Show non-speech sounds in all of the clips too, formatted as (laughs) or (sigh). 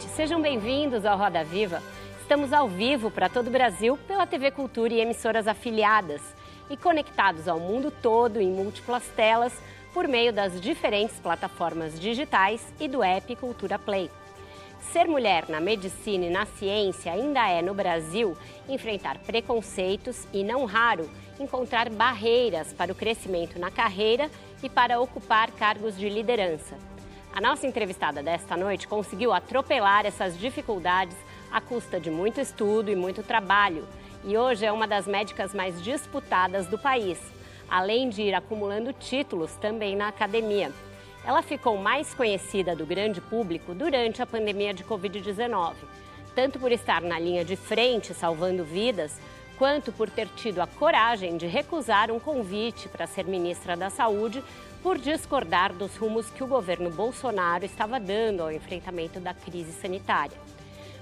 Noite. Sejam bem-vindos ao Roda Viva. Estamos ao vivo para todo o Brasil pela TV Cultura e emissoras afiliadas e conectados ao mundo todo em múltiplas telas por meio das diferentes plataformas digitais e do app Cultura Play. Ser mulher na medicina e na ciência ainda é, no Brasil, enfrentar preconceitos e, não raro, encontrar barreiras para o crescimento na carreira e para ocupar cargos de liderança. A nossa entrevistada desta noite conseguiu atropelar essas dificuldades à custa de muito estudo e muito trabalho e hoje é uma das médicas mais disputadas do país, além de ir acumulando títulos também na academia. Ela ficou mais conhecida do grande público durante a pandemia de Covid-19, tanto por estar na linha de frente salvando vidas, quanto por ter tido a coragem de recusar um convite para ser ministra da Saúde por discordar dos rumos que o governo Bolsonaro estava dando ao enfrentamento da crise sanitária.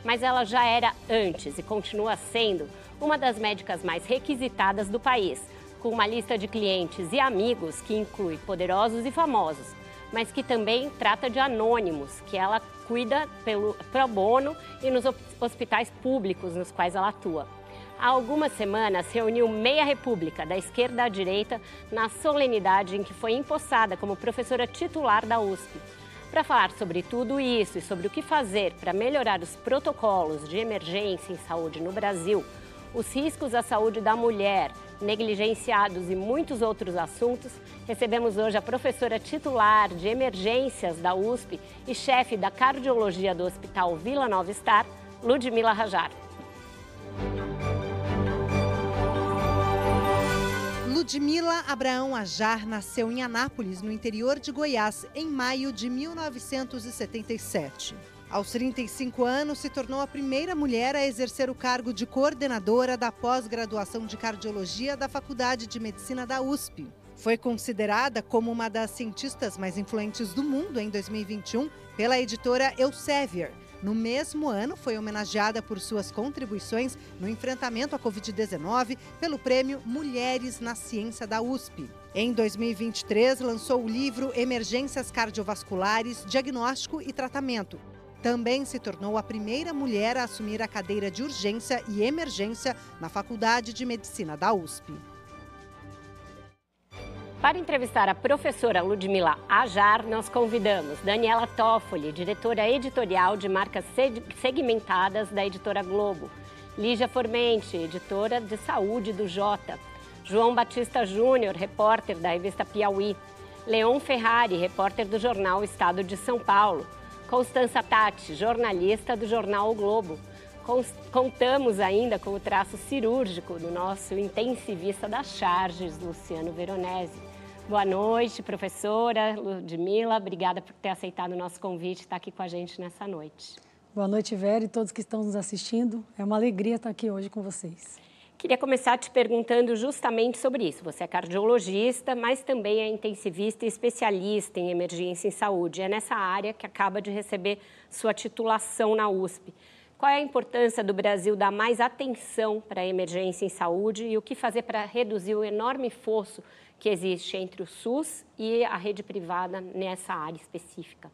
Mas ela já era antes e continua sendo uma das médicas mais requisitadas do país, com uma lista de clientes e amigos que inclui poderosos e famosos, mas que também trata de anônimos, que ela cuida pelo pro bono e nos hospitais públicos nos quais ela atua há algumas semanas reuniu meia república, da esquerda à direita, na solenidade em que foi empossada como professora titular da USP. Para falar sobre tudo isso e sobre o que fazer para melhorar os protocolos de emergência em saúde no Brasil, os riscos à saúde da mulher, negligenciados e muitos outros assuntos, recebemos hoje a professora titular de emergências da USP e chefe da cardiologia do Hospital Vila Nova Star, Ludmila Rajar. Ludmila Abraão Ajar nasceu em Anápolis, no interior de Goiás, em maio de 1977. Aos 35 anos, se tornou a primeira mulher a exercer o cargo de coordenadora da pós-graduação de cardiologia da Faculdade de Medicina da USP. Foi considerada como uma das cientistas mais influentes do mundo em 2021 pela editora Elsevier no mesmo ano, foi homenageada por suas contribuições no enfrentamento à Covid-19 pelo prêmio Mulheres na Ciência da USP. Em 2023, lançou o livro Emergências Cardiovasculares, Diagnóstico e Tratamento. Também se tornou a primeira mulher a assumir a cadeira de urgência e emergência na Faculdade de Medicina da USP. Para entrevistar a professora Ludmila Ajar, nós convidamos Daniela Toffoli, diretora editorial de marcas segmentadas da editora Globo, Lígia Formente, editora de saúde do Jota, João Batista Júnior, repórter da revista Piauí, Leon Ferrari, repórter do jornal Estado de São Paulo, Constança Tati, jornalista do jornal o Globo. Contamos ainda com o traço cirúrgico do nosso intensivista das charges, Luciano Veronese. Boa noite, professora Ludmila. Obrigada por ter aceitado o nosso convite e estar aqui com a gente nessa noite. Boa noite, Vera, e todos que estão nos assistindo. É uma alegria estar aqui hoje com vocês. Queria começar te perguntando justamente sobre isso. Você é cardiologista, mas também é intensivista e especialista em emergência em saúde. É nessa área que acaba de receber sua titulação na USP. Qual é a importância do Brasil dar mais atenção para a emergência em saúde e o que fazer para reduzir o enorme fosso que existe entre o SUS e a rede privada nessa área específica?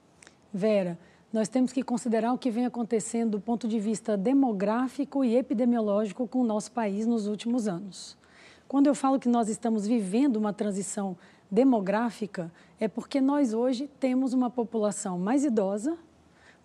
Vera, nós temos que considerar o que vem acontecendo do ponto de vista demográfico e epidemiológico com o nosso país nos últimos anos. Quando eu falo que nós estamos vivendo uma transição demográfica, é porque nós hoje temos uma população mais idosa,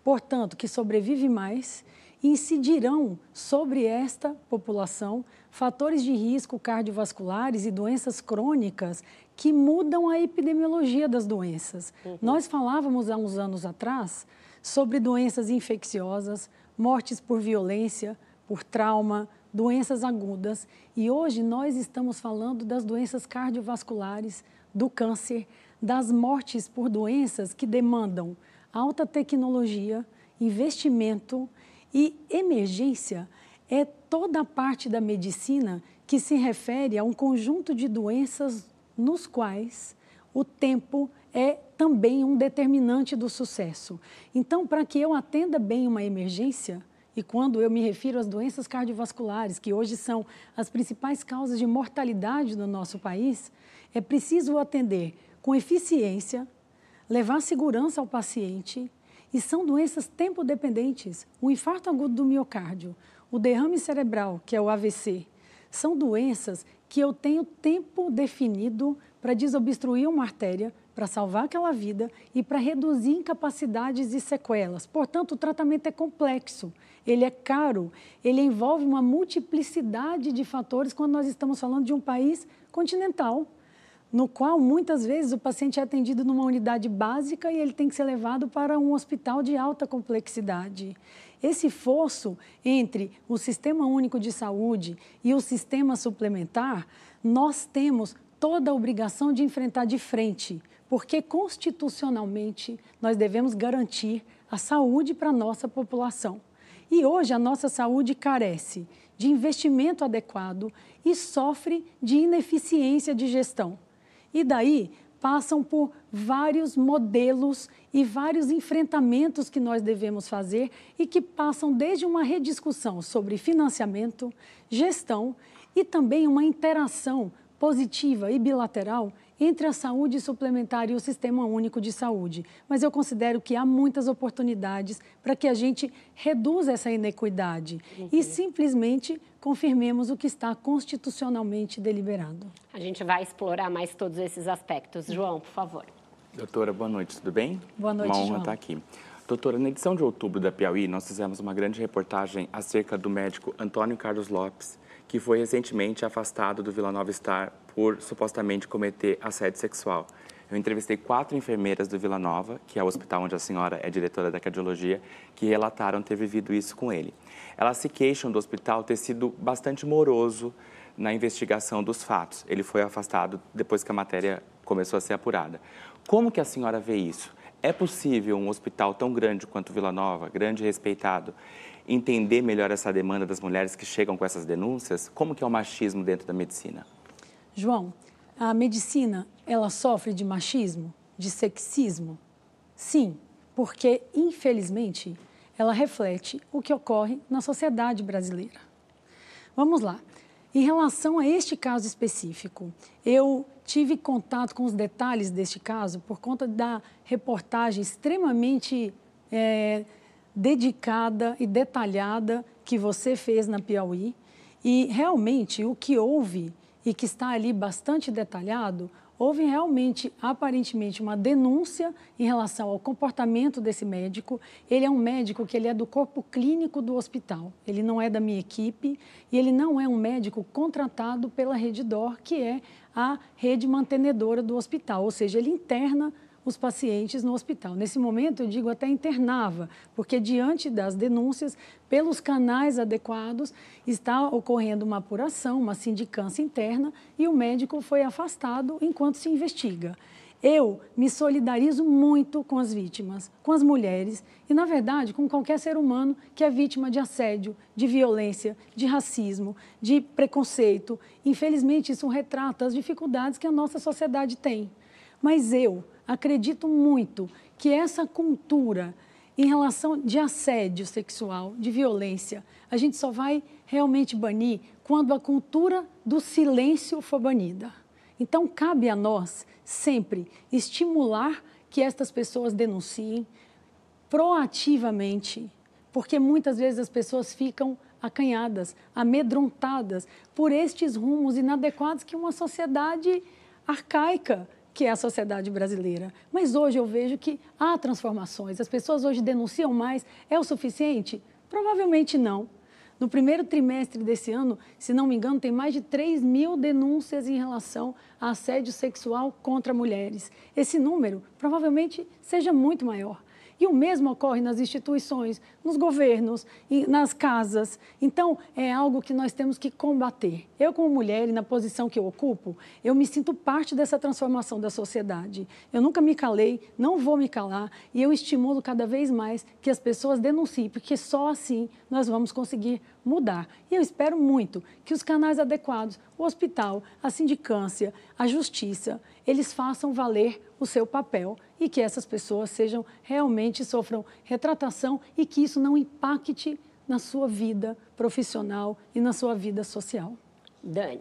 portanto, que sobrevive mais, incidirão sobre esta população fatores de risco cardiovasculares e doenças crônicas que mudam a epidemiologia das doenças. Uhum. Nós falávamos há uns anos atrás sobre doenças infecciosas, mortes por violência, por trauma, doenças agudas. E hoje nós estamos falando das doenças cardiovasculares, do câncer, das mortes por doenças que demandam alta tecnologia, investimento e emergência é toda a parte da medicina que se refere a um conjunto de doenças nos quais o tempo é também um determinante do sucesso. Então, para que eu atenda bem uma emergência, e quando eu me refiro às doenças cardiovasculares, que hoje são as principais causas de mortalidade no nosso país, é preciso atender com eficiência, levar segurança ao paciente, e são doenças tempo-dependentes. O infarto agudo do miocárdio, o derrame cerebral, que é o AVC, são doenças que eu tenho tempo definido para desobstruir uma artéria, para salvar aquela vida e para reduzir incapacidades e sequelas. Portanto, o tratamento é complexo, ele é caro, ele envolve uma multiplicidade de fatores quando nós estamos falando de um país continental, no qual muitas vezes o paciente é atendido numa unidade básica e ele tem que ser levado para um hospital de alta complexidade. Esse fosso entre o Sistema Único de Saúde e o sistema suplementar, nós temos toda a obrigação de enfrentar de frente, porque constitucionalmente nós devemos garantir a saúde para a nossa população. E hoje a nossa saúde carece de investimento adequado e sofre de ineficiência de gestão. E daí passam por vários modelos e vários enfrentamentos que nós devemos fazer e que passam desde uma rediscussão sobre financiamento, gestão e também uma interação positiva e bilateral entre a saúde suplementar e o Sistema Único de Saúde. Mas eu considero que há muitas oportunidades para que a gente reduza essa inequidade uhum. e simplesmente confirmemos o que está constitucionalmente deliberado. A gente vai explorar mais todos esses aspectos. João, por favor. Doutora, boa noite, tudo bem? Boa noite, Uma honra João. estar aqui. Doutora, na edição de outubro da Piauí, nós fizemos uma grande reportagem acerca do médico Antônio Carlos Lopes, que foi recentemente afastado do Vila Nova Star por supostamente cometer assédio sexual. Eu entrevistei quatro enfermeiras do Vila Nova, que é o hospital onde a senhora é diretora da cardiologia, que relataram ter vivido isso com ele. Elas se queixam do hospital ter sido bastante moroso na investigação dos fatos. Ele foi afastado depois que a matéria começou a ser apurada. Como que a senhora vê isso? É possível um hospital tão grande quanto Vila Nova, grande e respeitado, entender melhor essa demanda das mulheres que chegam com essas denúncias? Como que é o machismo dentro da medicina? João, a medicina, ela sofre de machismo, de sexismo? Sim, porque, infelizmente, ela reflete o que ocorre na sociedade brasileira. Vamos lá. Em relação a este caso específico, eu tive contato com os detalhes deste caso por conta da reportagem extremamente é, dedicada e detalhada que você fez na Piauí. E realmente o que houve e que está ali bastante detalhado, houve realmente, aparentemente, uma denúncia em relação ao comportamento desse médico. Ele é um médico que ele é do corpo clínico do hospital. Ele não é da minha equipe e ele não é um médico contratado pela Rede Dor, que é a rede mantenedora do hospital. Ou seja, ele interna os pacientes no hospital. Nesse momento, eu digo até internava, porque diante das denúncias, pelos canais adequados, está ocorrendo uma apuração, uma sindicância interna e o médico foi afastado enquanto se investiga. Eu me solidarizo muito com as vítimas, com as mulheres e, na verdade, com qualquer ser humano que é vítima de assédio, de violência, de racismo, de preconceito. Infelizmente, isso retrata as dificuldades que a nossa sociedade tem. Mas eu, acredito muito que essa cultura em relação de assédio sexual, de violência, a gente só vai realmente banir quando a cultura do silêncio for banida. Então, cabe a nós sempre estimular que estas pessoas denunciem proativamente, porque muitas vezes as pessoas ficam acanhadas, amedrontadas por estes rumos inadequados que uma sociedade arcaica que é a sociedade brasileira. Mas hoje eu vejo que há transformações. As pessoas hoje denunciam mais. É o suficiente? Provavelmente não. No primeiro trimestre desse ano, se não me engano, tem mais de 3 mil denúncias em relação a assédio sexual contra mulheres. Esse número provavelmente seja muito maior. E o mesmo ocorre nas instituições, nos governos, nas casas. Então, é algo que nós temos que combater. Eu, como mulher, e na posição que eu ocupo, eu me sinto parte dessa transformação da sociedade. Eu nunca me calei, não vou me calar, e eu estimulo cada vez mais que as pessoas denunciem, porque só assim nós vamos conseguir mudar. E eu espero muito que os canais adequados, o hospital, a sindicância, a justiça, eles façam valer o seu papel e que essas pessoas sejam realmente sofram retratação e que isso não impacte na sua vida profissional e na sua vida social. Dani.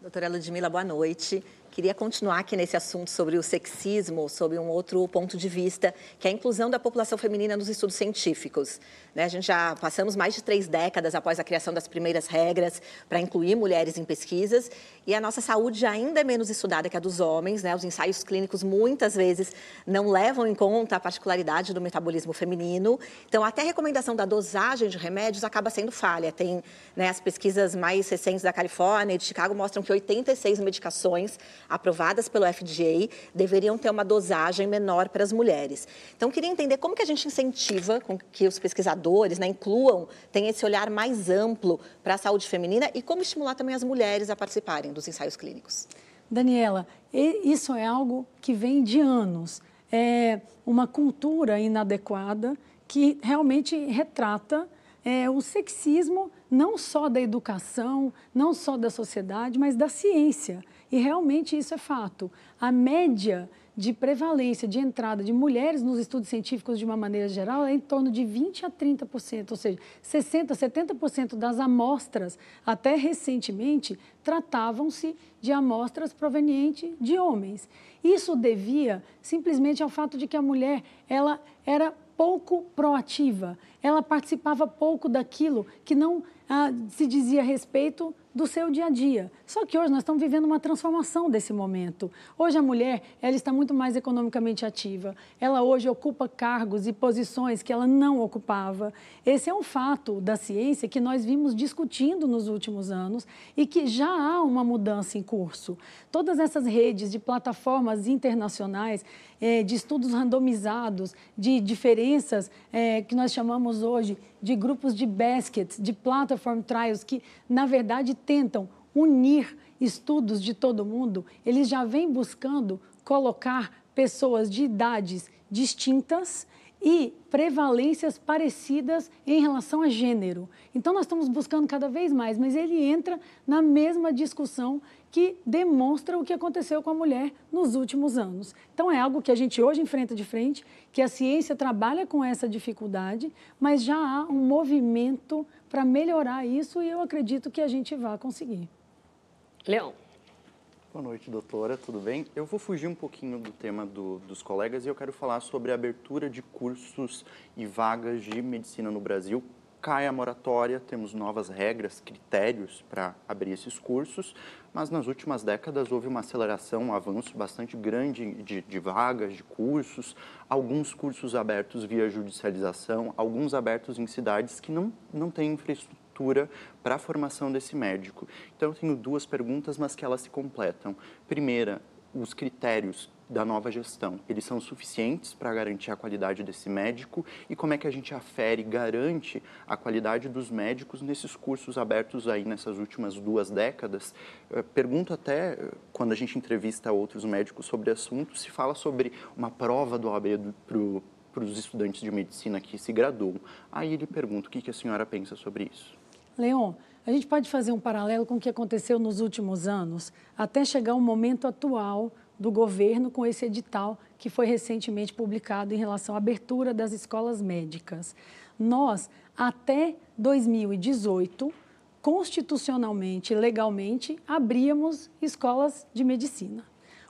Doutora Ludmila, boa noite. Queria continuar aqui nesse assunto sobre o sexismo, sobre um outro ponto de vista, que é a inclusão da população feminina nos estudos científicos. Né? A gente já passamos mais de três décadas após a criação das primeiras regras para incluir mulheres em pesquisas, e a nossa saúde ainda é menos estudada que a dos homens. Né? Os ensaios clínicos muitas vezes não levam em conta a particularidade do metabolismo feminino. Então, até a recomendação da dosagem de remédios acaba sendo falha. Tem né, as pesquisas mais recentes da Califórnia e de Chicago mostram que 86 medicações aprovadas pelo FDA deveriam ter uma dosagem menor para as mulheres. Então, queria entender como que a gente incentiva com que os pesquisadores né, incluam, tenham esse olhar mais amplo para a saúde feminina e como estimular também as mulheres a participarem dos ensaios clínicos. Daniela, isso é algo que vem de anos. É uma cultura inadequada que realmente retrata é, o sexismo não só da educação, não só da sociedade, mas da ciência. E realmente isso é fato. A média de prevalência de entrada de mulheres nos estudos científicos de uma maneira geral é em torno de 20 a 30%, ou seja, 60, 70% das amostras até recentemente tratavam-se de amostras provenientes de homens. Isso devia simplesmente ao fato de que a mulher ela era pouco proativa, ela participava pouco daquilo que não ah, se dizia a respeito do seu dia a dia. Só que hoje nós estamos vivendo uma transformação desse momento. Hoje a mulher, ela está muito mais economicamente ativa. Ela hoje ocupa cargos e posições que ela não ocupava. Esse é um fato da ciência que nós vimos discutindo nos últimos anos e que já há uma mudança em curso. Todas essas redes de plataformas internacionais, eh, de estudos randomizados, de diferenças eh, que nós chamamos hoje de grupos de baskets, de platform trials, que, na verdade, tentam unir estudos de todo mundo, eles já vêm buscando colocar pessoas de idades distintas e prevalências parecidas em relação a gênero. Então, nós estamos buscando cada vez mais, mas ele entra na mesma discussão que demonstra o que aconteceu com a mulher nos últimos anos. Então, é algo que a gente hoje enfrenta de frente, que a ciência trabalha com essa dificuldade, mas já há um movimento para melhorar isso e eu acredito que a gente vai conseguir. Leão. Boa noite, doutora, tudo bem? Eu vou fugir um pouquinho do tema do, dos colegas e eu quero falar sobre a abertura de cursos e vagas de medicina no Brasil. Cai a moratória, temos novas regras, critérios para abrir esses cursos, mas nas últimas décadas houve uma aceleração, um avanço bastante grande de, de vagas, de cursos, alguns cursos abertos via judicialização, alguns abertos em cidades que não, não têm infraestrutura para a formação desse médico. Então, eu tenho duas perguntas, mas que elas se completam. Primeira, os critérios da nova gestão, eles são suficientes para garantir a qualidade desse médico e como é que a gente afere, garante a qualidade dos médicos nesses cursos abertos aí nessas últimas duas décadas? Pergunto até, quando a gente entrevista outros médicos sobre o assunto, se fala sobre uma prova do OAB para os estudantes de medicina que se graduam. Aí ele pergunta o que, que a senhora pensa sobre isso. Leon, a gente pode fazer um paralelo com o que aconteceu nos últimos anos, até chegar ao momento atual do governo com esse edital que foi recentemente publicado em relação à abertura das escolas médicas. Nós, até 2018, constitucionalmente, legalmente, abríamos escolas de medicina.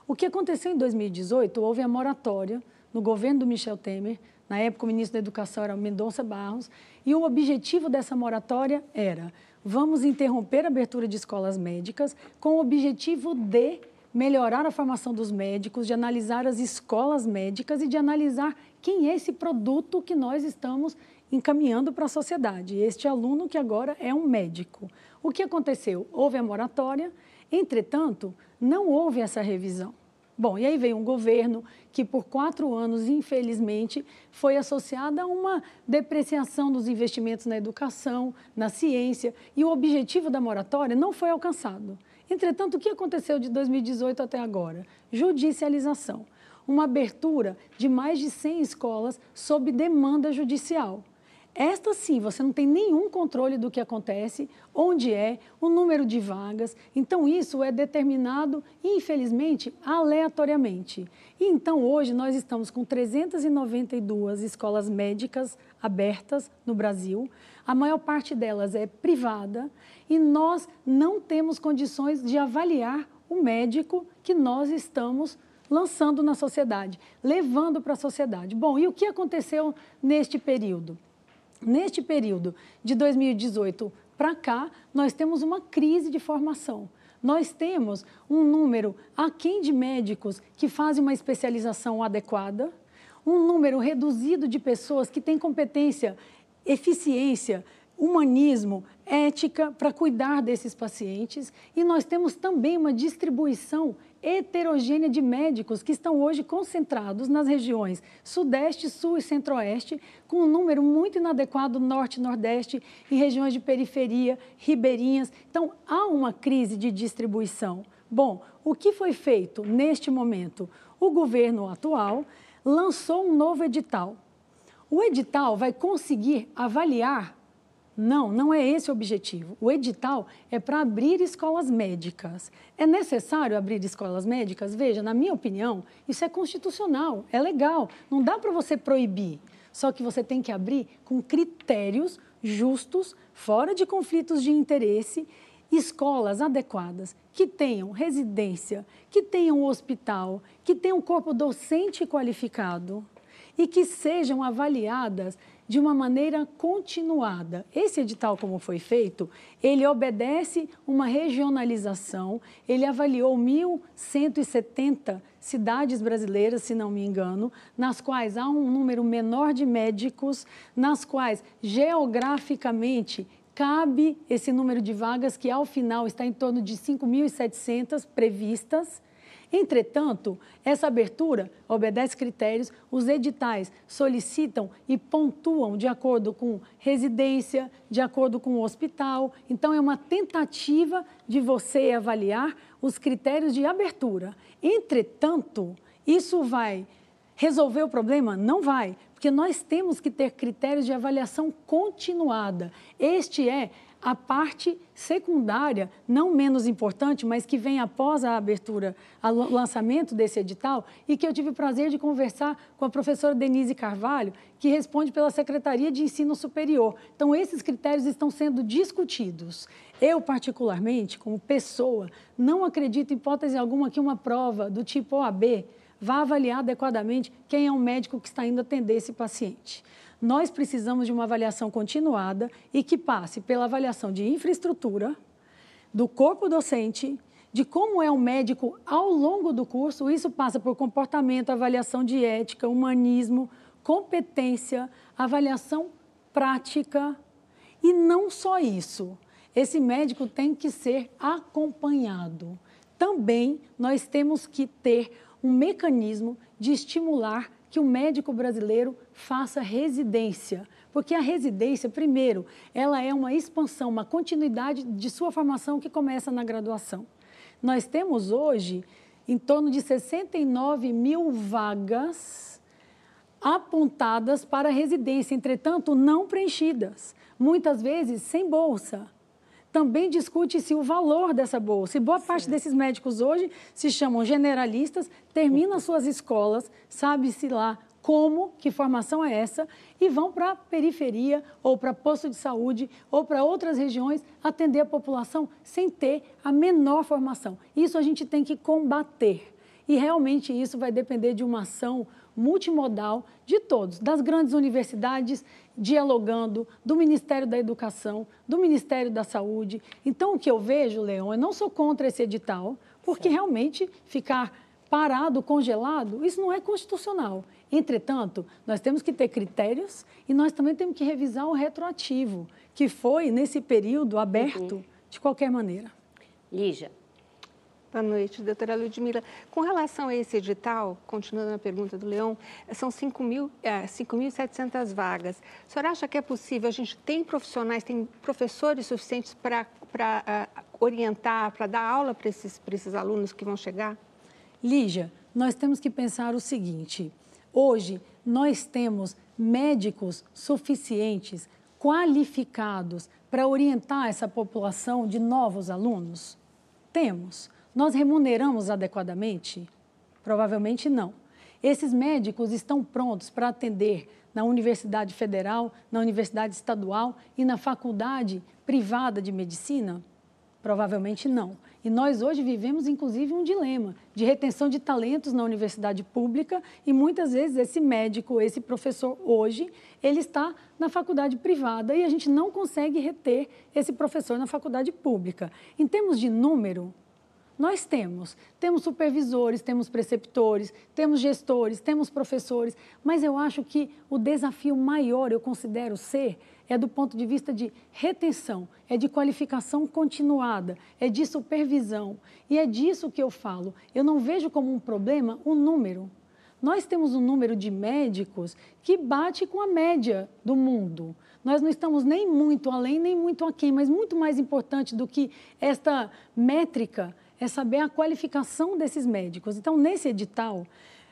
O que aconteceu em 2018? Houve a moratória no governo do Michel Temer, na época o ministro da Educação era Mendonça Barros, e o objetivo dessa moratória era: vamos interromper a abertura de escolas médicas com o objetivo de melhorar a formação dos médicos, de analisar as escolas médicas e de analisar quem é esse produto que nós estamos encaminhando para a sociedade. Este aluno que agora é um médico. O que aconteceu? Houve a moratória, entretanto, não houve essa revisão. Bom, e aí veio um governo que por quatro anos, infelizmente, foi associado a uma depreciação dos investimentos na educação, na ciência, e o objetivo da moratória não foi alcançado. Entretanto, o que aconteceu de 2018 até agora? Judicialização. Uma abertura de mais de 100 escolas sob demanda judicial. Esta sim, você não tem nenhum controle do que acontece, onde é, o número de vagas. Então, isso é determinado, infelizmente, aleatoriamente. E então, hoje, nós estamos com 392 escolas médicas abertas no Brasil. A maior parte delas é privada e nós não temos condições de avaliar o médico que nós estamos lançando na sociedade, levando para a sociedade. Bom, e o que aconteceu neste período? Neste período de 2018 para cá, nós temos uma crise de formação. Nós temos um número aquém de médicos que fazem uma especialização adequada, um número reduzido de pessoas que têm competência, eficiência, humanismo, ética para cuidar desses pacientes e nós temos também uma distribuição heterogênea de médicos que estão hoje concentrados nas regiões Sudeste, Sul e Centro-Oeste, com um número muito inadequado Norte Nordeste e regiões de periferia, ribeirinhas. Então, há uma crise de distribuição. Bom, o que foi feito neste momento? O governo atual lançou um novo edital. O edital vai conseguir avaliar não, não é esse o objetivo. O edital é para abrir escolas médicas. É necessário abrir escolas médicas? Veja, na minha opinião, isso é constitucional, é legal. Não dá para você proibir. Só que você tem que abrir com critérios justos, fora de conflitos de interesse, escolas adequadas, que tenham residência, que tenham hospital, que tenham corpo docente qualificado e que sejam avaliadas de uma maneira continuada. Esse edital, como foi feito, ele obedece uma regionalização, ele avaliou 1.170 cidades brasileiras, se não me engano, nas quais há um número menor de médicos, nas quais geograficamente cabe esse número de vagas que ao final está em torno de 5.700 previstas Entretanto, essa abertura obedece critérios, os editais solicitam e pontuam de acordo com residência, de acordo com o hospital. Então, é uma tentativa de você avaliar os critérios de abertura. Entretanto, isso vai resolver o problema? Não vai, porque nós temos que ter critérios de avaliação continuada. Este é a parte secundária, não menos importante, mas que vem após a abertura, o lançamento desse edital, e que eu tive o prazer de conversar com a professora Denise Carvalho, que responde pela Secretaria de Ensino Superior. Então, esses critérios estão sendo discutidos. Eu, particularmente, como pessoa, não acredito, em hipótese alguma, que uma prova do tipo OAB vá avaliar adequadamente quem é o médico que está indo atender esse paciente nós precisamos de uma avaliação continuada e que passe pela avaliação de infraestrutura, do corpo docente, de como é o médico ao longo do curso. Isso passa por comportamento, avaliação de ética, humanismo, competência, avaliação prática. E não só isso, esse médico tem que ser acompanhado. Também nós temos que ter um mecanismo de estimular que o médico brasileiro faça residência. Porque a residência, primeiro, ela é uma expansão, uma continuidade de sua formação que começa na graduação. Nós temos hoje em torno de 69 mil vagas apontadas para residência, entretanto, não preenchidas, muitas vezes sem bolsa também discute-se o valor dessa bolsa. E boa parte desses médicos hoje se chamam generalistas, terminam suas escolas, sabe-se lá como, que formação é essa, e vão para a periferia, ou para posto de saúde, ou para outras regiões atender a população sem ter a menor formação. Isso a gente tem que combater. E realmente isso vai depender de uma ação multimodal de todos, das grandes universidades dialogando, do Ministério da Educação, do Ministério da Saúde. Então, o que eu vejo, Leão, eu não sou contra esse edital, porque realmente ficar parado, congelado, isso não é constitucional. Entretanto, nós temos que ter critérios e nós também temos que revisar o retroativo, que foi nesse período aberto uhum. de qualquer maneira. Lígia. Boa noite, doutora Ludmila. Com relação a esse edital, continuando a pergunta do Leão, são 5.700 é, vagas. A senhora acha que é possível? A gente tem profissionais, tem professores suficientes para uh, orientar, para dar aula para esses, esses alunos que vão chegar? Lígia, nós temos que pensar o seguinte: hoje nós temos médicos suficientes, qualificados para orientar essa população de novos alunos? Temos. Nós remuneramos adequadamente? Provavelmente não. Esses médicos estão prontos para atender na Universidade Federal, na Universidade Estadual e na Faculdade Privada de Medicina? Provavelmente não. E nós hoje vivemos, inclusive, um dilema de retenção de talentos na universidade pública e muitas vezes esse médico, esse professor hoje, ele está na faculdade privada e a gente não consegue reter esse professor na faculdade pública. Em termos de número, nós temos. Temos supervisores, temos preceptores, temos gestores, temos professores, mas eu acho que o desafio maior, eu considero ser, é do ponto de vista de retenção, é de qualificação continuada, é de supervisão. E é disso que eu falo. Eu não vejo como um problema o número. Nós temos um número de médicos que bate com a média do mundo. Nós não estamos nem muito além, nem muito aquém, mas muito mais importante do que esta métrica é saber a qualificação desses médicos. Então, nesse edital,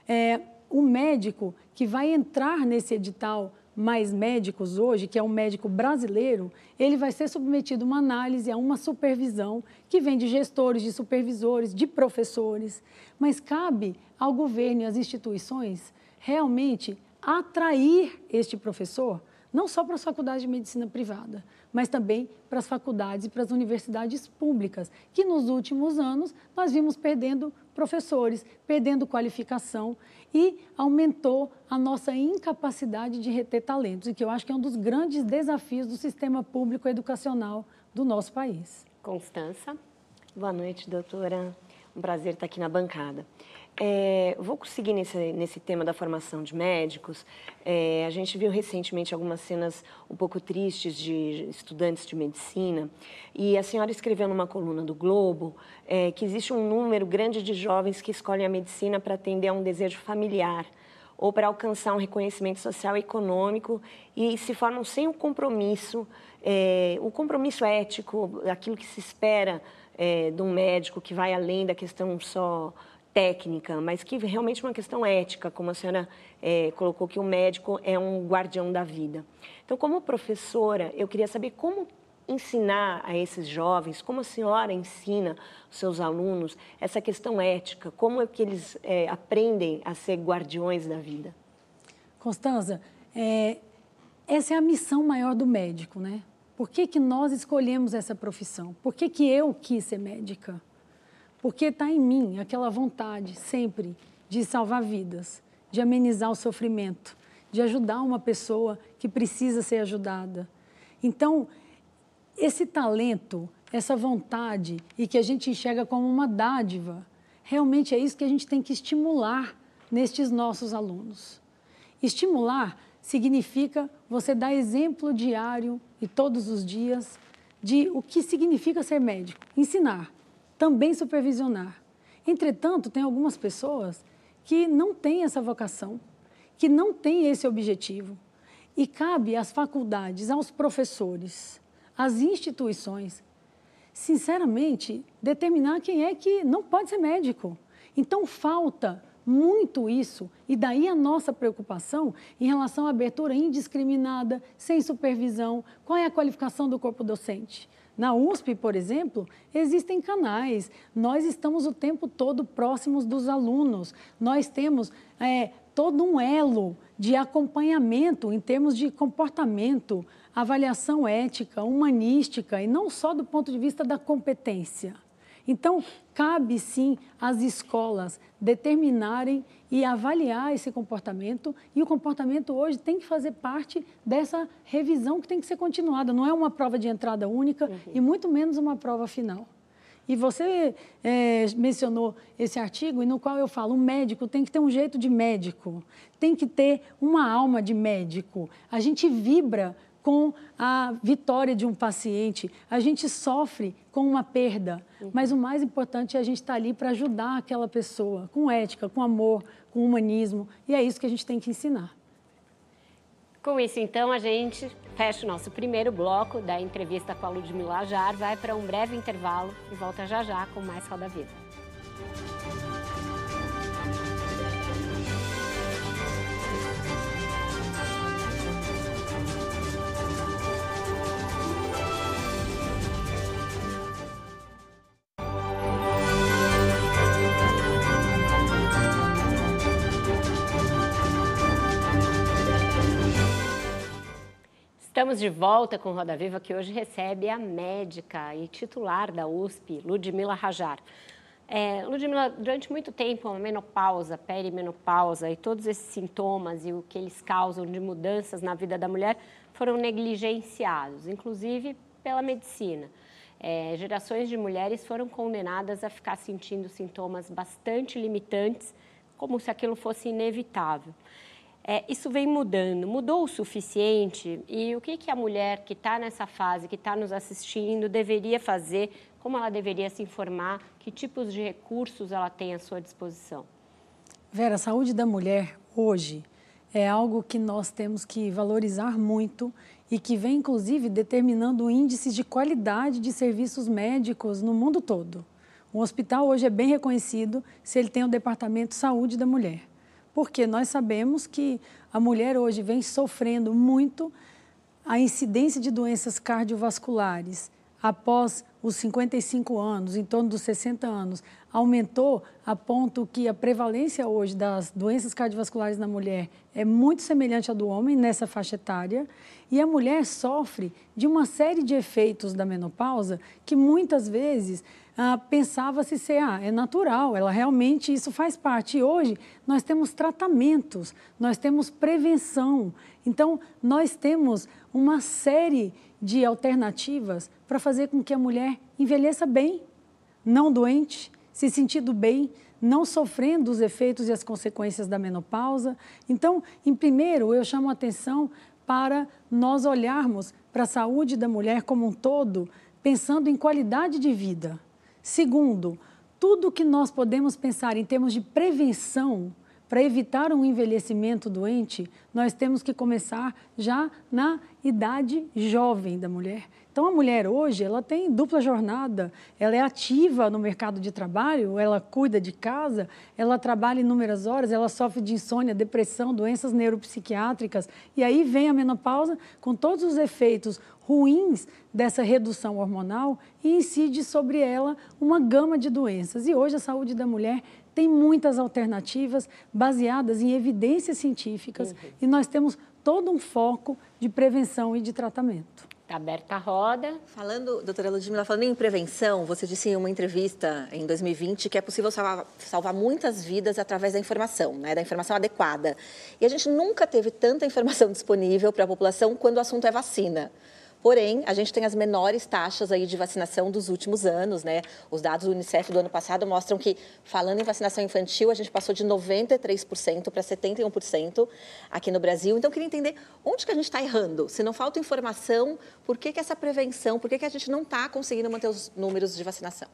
é, o médico que vai entrar nesse edital mais médicos hoje, que é um médico brasileiro, ele vai ser submetido a uma análise, a uma supervisão que vem de gestores, de supervisores, de professores. Mas cabe ao governo e às instituições realmente atrair este professor, não só para as faculdades de medicina privada, mas também para as faculdades e para as universidades públicas, que nos últimos anos nós vimos perdendo professores, perdendo qualificação e aumentou a nossa incapacidade de reter talentos, e que eu acho que é um dos grandes desafios do sistema público educacional do nosso país. Constança. Boa noite, doutora. Um prazer estar aqui na bancada. É, vou seguir nesse, nesse tema da formação de médicos. É, a gente viu recentemente algumas cenas um pouco tristes de estudantes de medicina e a senhora escreveu numa coluna do Globo é, que existe um número grande de jovens que escolhem a medicina para atender a um desejo familiar ou para alcançar um reconhecimento social e econômico e se formam sem o compromisso, é, o compromisso ético, aquilo que se espera é, de um médico que vai além da questão só técnica, mas que realmente é uma questão ética, como a senhora é, colocou que o médico é um guardião da vida. Então, como professora, eu queria saber como ensinar a esses jovens, como a senhora ensina os seus alunos essa questão ética, como é que eles é, aprendem a ser guardiões da vida? Constanza, é, essa é a missão maior do médico, né? Por que, que nós escolhemos essa profissão? Por que, que eu quis ser médica? Porque está em mim aquela vontade sempre de salvar vidas, de amenizar o sofrimento, de ajudar uma pessoa que precisa ser ajudada. Então, esse talento, essa vontade e que a gente enxerga como uma dádiva, realmente é isso que a gente tem que estimular nestes nossos alunos. Estimular significa você dar exemplo diário e todos os dias de o que significa ser médico. Ensinar também supervisionar. Entretanto, tem algumas pessoas que não têm essa vocação, que não têm esse objetivo. E cabe às faculdades, aos professores, às instituições, sinceramente, determinar quem é que não pode ser médico. Então, falta muito isso, e daí a nossa preocupação em relação à abertura indiscriminada, sem supervisão, qual é a qualificação do corpo docente. Na USP, por exemplo, existem canais. Nós estamos o tempo todo próximos dos alunos. Nós temos é, todo um elo de acompanhamento em termos de comportamento, avaliação ética, humanística, e não só do ponto de vista da competência. Então, cabe sim às escolas determinarem e avaliar esse comportamento, e o comportamento hoje tem que fazer parte dessa revisão que tem que ser continuada. Não é uma prova de entrada única uhum. e muito menos uma prova final. E você é, mencionou esse artigo no qual eu falo: o médico tem que ter um jeito de médico, tem que ter uma alma de médico. A gente vibra com a vitória de um paciente, a gente sofre com uma perda, mas o mais importante é a gente estar ali para ajudar aquela pessoa, com ética, com amor, com humanismo, e é isso que a gente tem que ensinar. Com isso, então, a gente fecha o nosso primeiro bloco da entrevista com a Ludmila Jar, vai para um breve intervalo e volta já já com mais Roda Viva. Estamos de volta com Roda Viva, que hoje recebe a médica e titular da USP, Ludmila Rajar. É, Ludmila, durante muito tempo, a menopausa, perimenopausa e todos esses sintomas e o que eles causam de mudanças na vida da mulher foram negligenciados, inclusive pela medicina. É, gerações de mulheres foram condenadas a ficar sentindo sintomas bastante limitantes, como se aquilo fosse inevitável. É, isso vem mudando, mudou o suficiente? E o que, que a mulher que está nessa fase, que está nos assistindo, deveria fazer? Como ela deveria se informar? Que tipos de recursos ela tem à sua disposição? Vera, a saúde da mulher hoje é algo que nós temos que valorizar muito e que vem, inclusive, determinando índices de qualidade de serviços médicos no mundo todo. O hospital hoje é bem reconhecido se ele tem o departamento de saúde da mulher porque nós sabemos que a mulher hoje vem sofrendo muito a incidência de doenças cardiovasculares. Após os 55 anos, em torno dos 60 anos, aumentou a ponto que a prevalência hoje das doenças cardiovasculares na mulher é muito semelhante à do homem nessa faixa etária, e a mulher sofre de uma série de efeitos da menopausa que muitas vezes ah, pensava-se ser, ah, é natural, ela realmente isso faz parte. E hoje nós temos tratamentos, nós temos prevenção. Então, nós temos uma série de alternativas para fazer com que a mulher envelheça bem, não doente, se sentindo bem, não sofrendo os efeitos e as consequências da menopausa. Então, em primeiro, eu chamo a atenção para nós olharmos para a saúde da mulher como um todo, pensando em qualidade de vida. Segundo, tudo que nós podemos pensar em termos de prevenção para evitar um envelhecimento doente, nós temos que começar já na idade jovem da mulher. Então, a mulher hoje, ela tem dupla jornada, ela é ativa no mercado de trabalho, ela cuida de casa, ela trabalha inúmeras horas, ela sofre de insônia, depressão, doenças neuropsiquiátricas, e aí vem a menopausa com todos os efeitos ruins dessa redução hormonal e incide sobre ela uma gama de doenças. E hoje a saúde da mulher tem muitas alternativas baseadas em evidências científicas uhum. e nós temos todo um foco de prevenção e de tratamento. Está aberta a roda. Falando, doutora Ludmila, falando em prevenção, você disse em uma entrevista em 2020 que é possível salvar, salvar, muitas vidas através da informação, né, da informação adequada. E a gente nunca teve tanta informação (laughs) disponível para a população quando o assunto é vacina. Porém, a gente tem as menores taxas aí de vacinação dos últimos anos, né? Os dados do Unicef do ano passado mostram que, falando em vacinação infantil, a gente passou de 93% para 71% aqui no Brasil. Então, eu queria entender onde que a gente está errando. Se não falta informação, por que, que essa prevenção, por que, que a gente não está conseguindo manter os números de vacinação?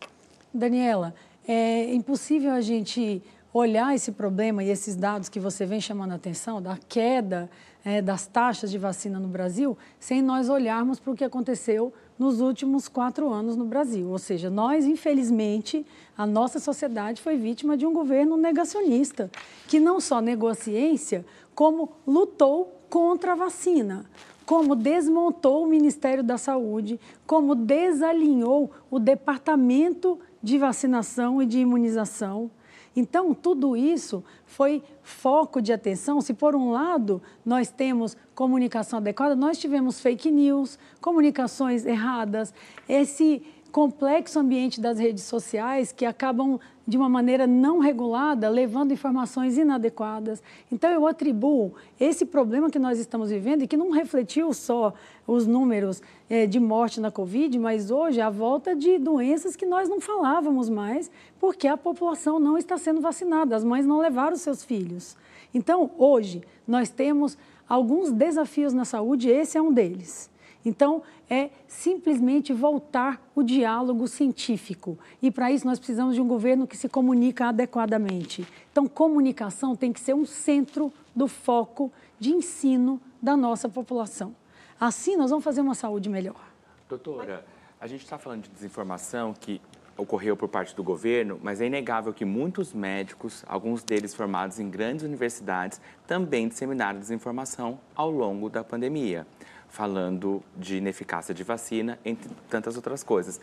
Daniela, é impossível a gente olhar esse problema e esses dados que você vem chamando a atenção, da queda é, das taxas de vacina no Brasil, sem nós olharmos para o que aconteceu nos últimos quatro anos no Brasil. Ou seja, nós, infelizmente, a nossa sociedade foi vítima de um governo negacionista, que não só negou a ciência, como lutou contra a vacina como desmontou o Ministério da Saúde, como desalinhou o Departamento de Vacinação e de Imunização, então, tudo isso foi foco de atenção. Se, por um lado, nós temos comunicação adequada, nós tivemos fake news, comunicações erradas, esse complexo ambiente das redes sociais que acabam de uma maneira não regulada, levando informações inadequadas. Então, eu atribuo esse problema que nós estamos vivendo e que não refletiu só os números é, de morte na Covid, mas hoje a volta de doenças que nós não falávamos mais, porque a população não está sendo vacinada, as mães não levaram seus filhos. Então, hoje, nós temos alguns desafios na saúde, esse é um deles. Então, é simplesmente voltar o diálogo científico. E para isso nós precisamos de um governo que se comunica adequadamente. Então, comunicação tem que ser um centro do foco de ensino da nossa população. Assim, nós vamos fazer uma saúde melhor. Doutora, a gente está falando de desinformação que ocorreu por parte do governo, mas é inegável que muitos médicos, alguns deles formados em grandes universidades, também disseminaram desinformação ao longo da pandemia falando de ineficácia de vacina, entre tantas outras coisas.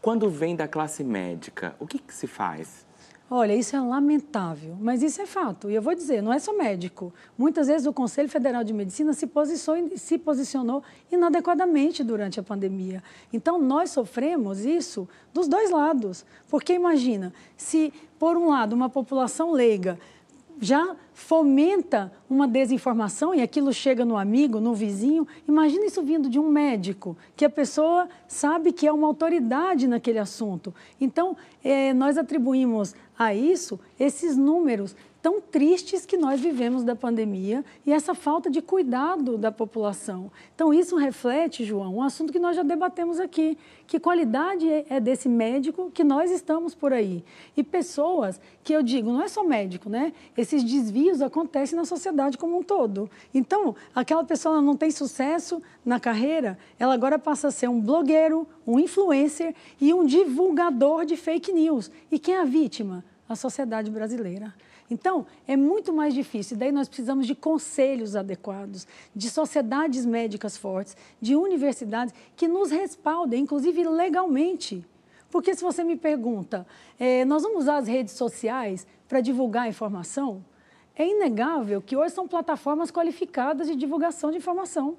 Quando vem da classe médica, o que, que se faz? Olha, isso é lamentável, mas isso é fato. E eu vou dizer, não é só médico. Muitas vezes o Conselho Federal de Medicina se posicionou, se posicionou inadequadamente durante a pandemia. Então, nós sofremos isso dos dois lados. Porque imagina, se por um lado uma população leiga já fomenta uma desinformação e aquilo chega no amigo, no vizinho. Imagina isso vindo de um médico, que a pessoa sabe que é uma autoridade naquele assunto. Então, é, nós atribuímos a isso esses números tão tristes que nós vivemos da pandemia e essa falta de cuidado da população. Então, isso reflete, João, um assunto que nós já debatemos aqui, que qualidade é, é desse médico que nós estamos por aí. E pessoas que eu digo, não é só médico, né? Esses desvios acontecem na sociedade como um todo. Então, aquela pessoa não tem sucesso na carreira, ela agora passa a ser um blogueiro, um influencer e um divulgador de fake news. E quem é a vítima? A sociedade brasileira. Então, é muito mais difícil. Daí nós precisamos de conselhos adequados, de sociedades médicas fortes, de universidades que nos respaldem, inclusive legalmente. Porque se você me pergunta, é, nós vamos usar as redes sociais para divulgar a informação? É inegável que hoje são plataformas qualificadas de divulgação de informação.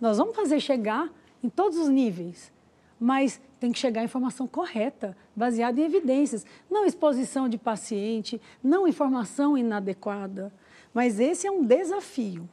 Nós vamos fazer chegar em todos os níveis, mas tem que chegar a informação correta, baseada em evidências, não exposição de paciente, não informação inadequada. Mas esse é um desafio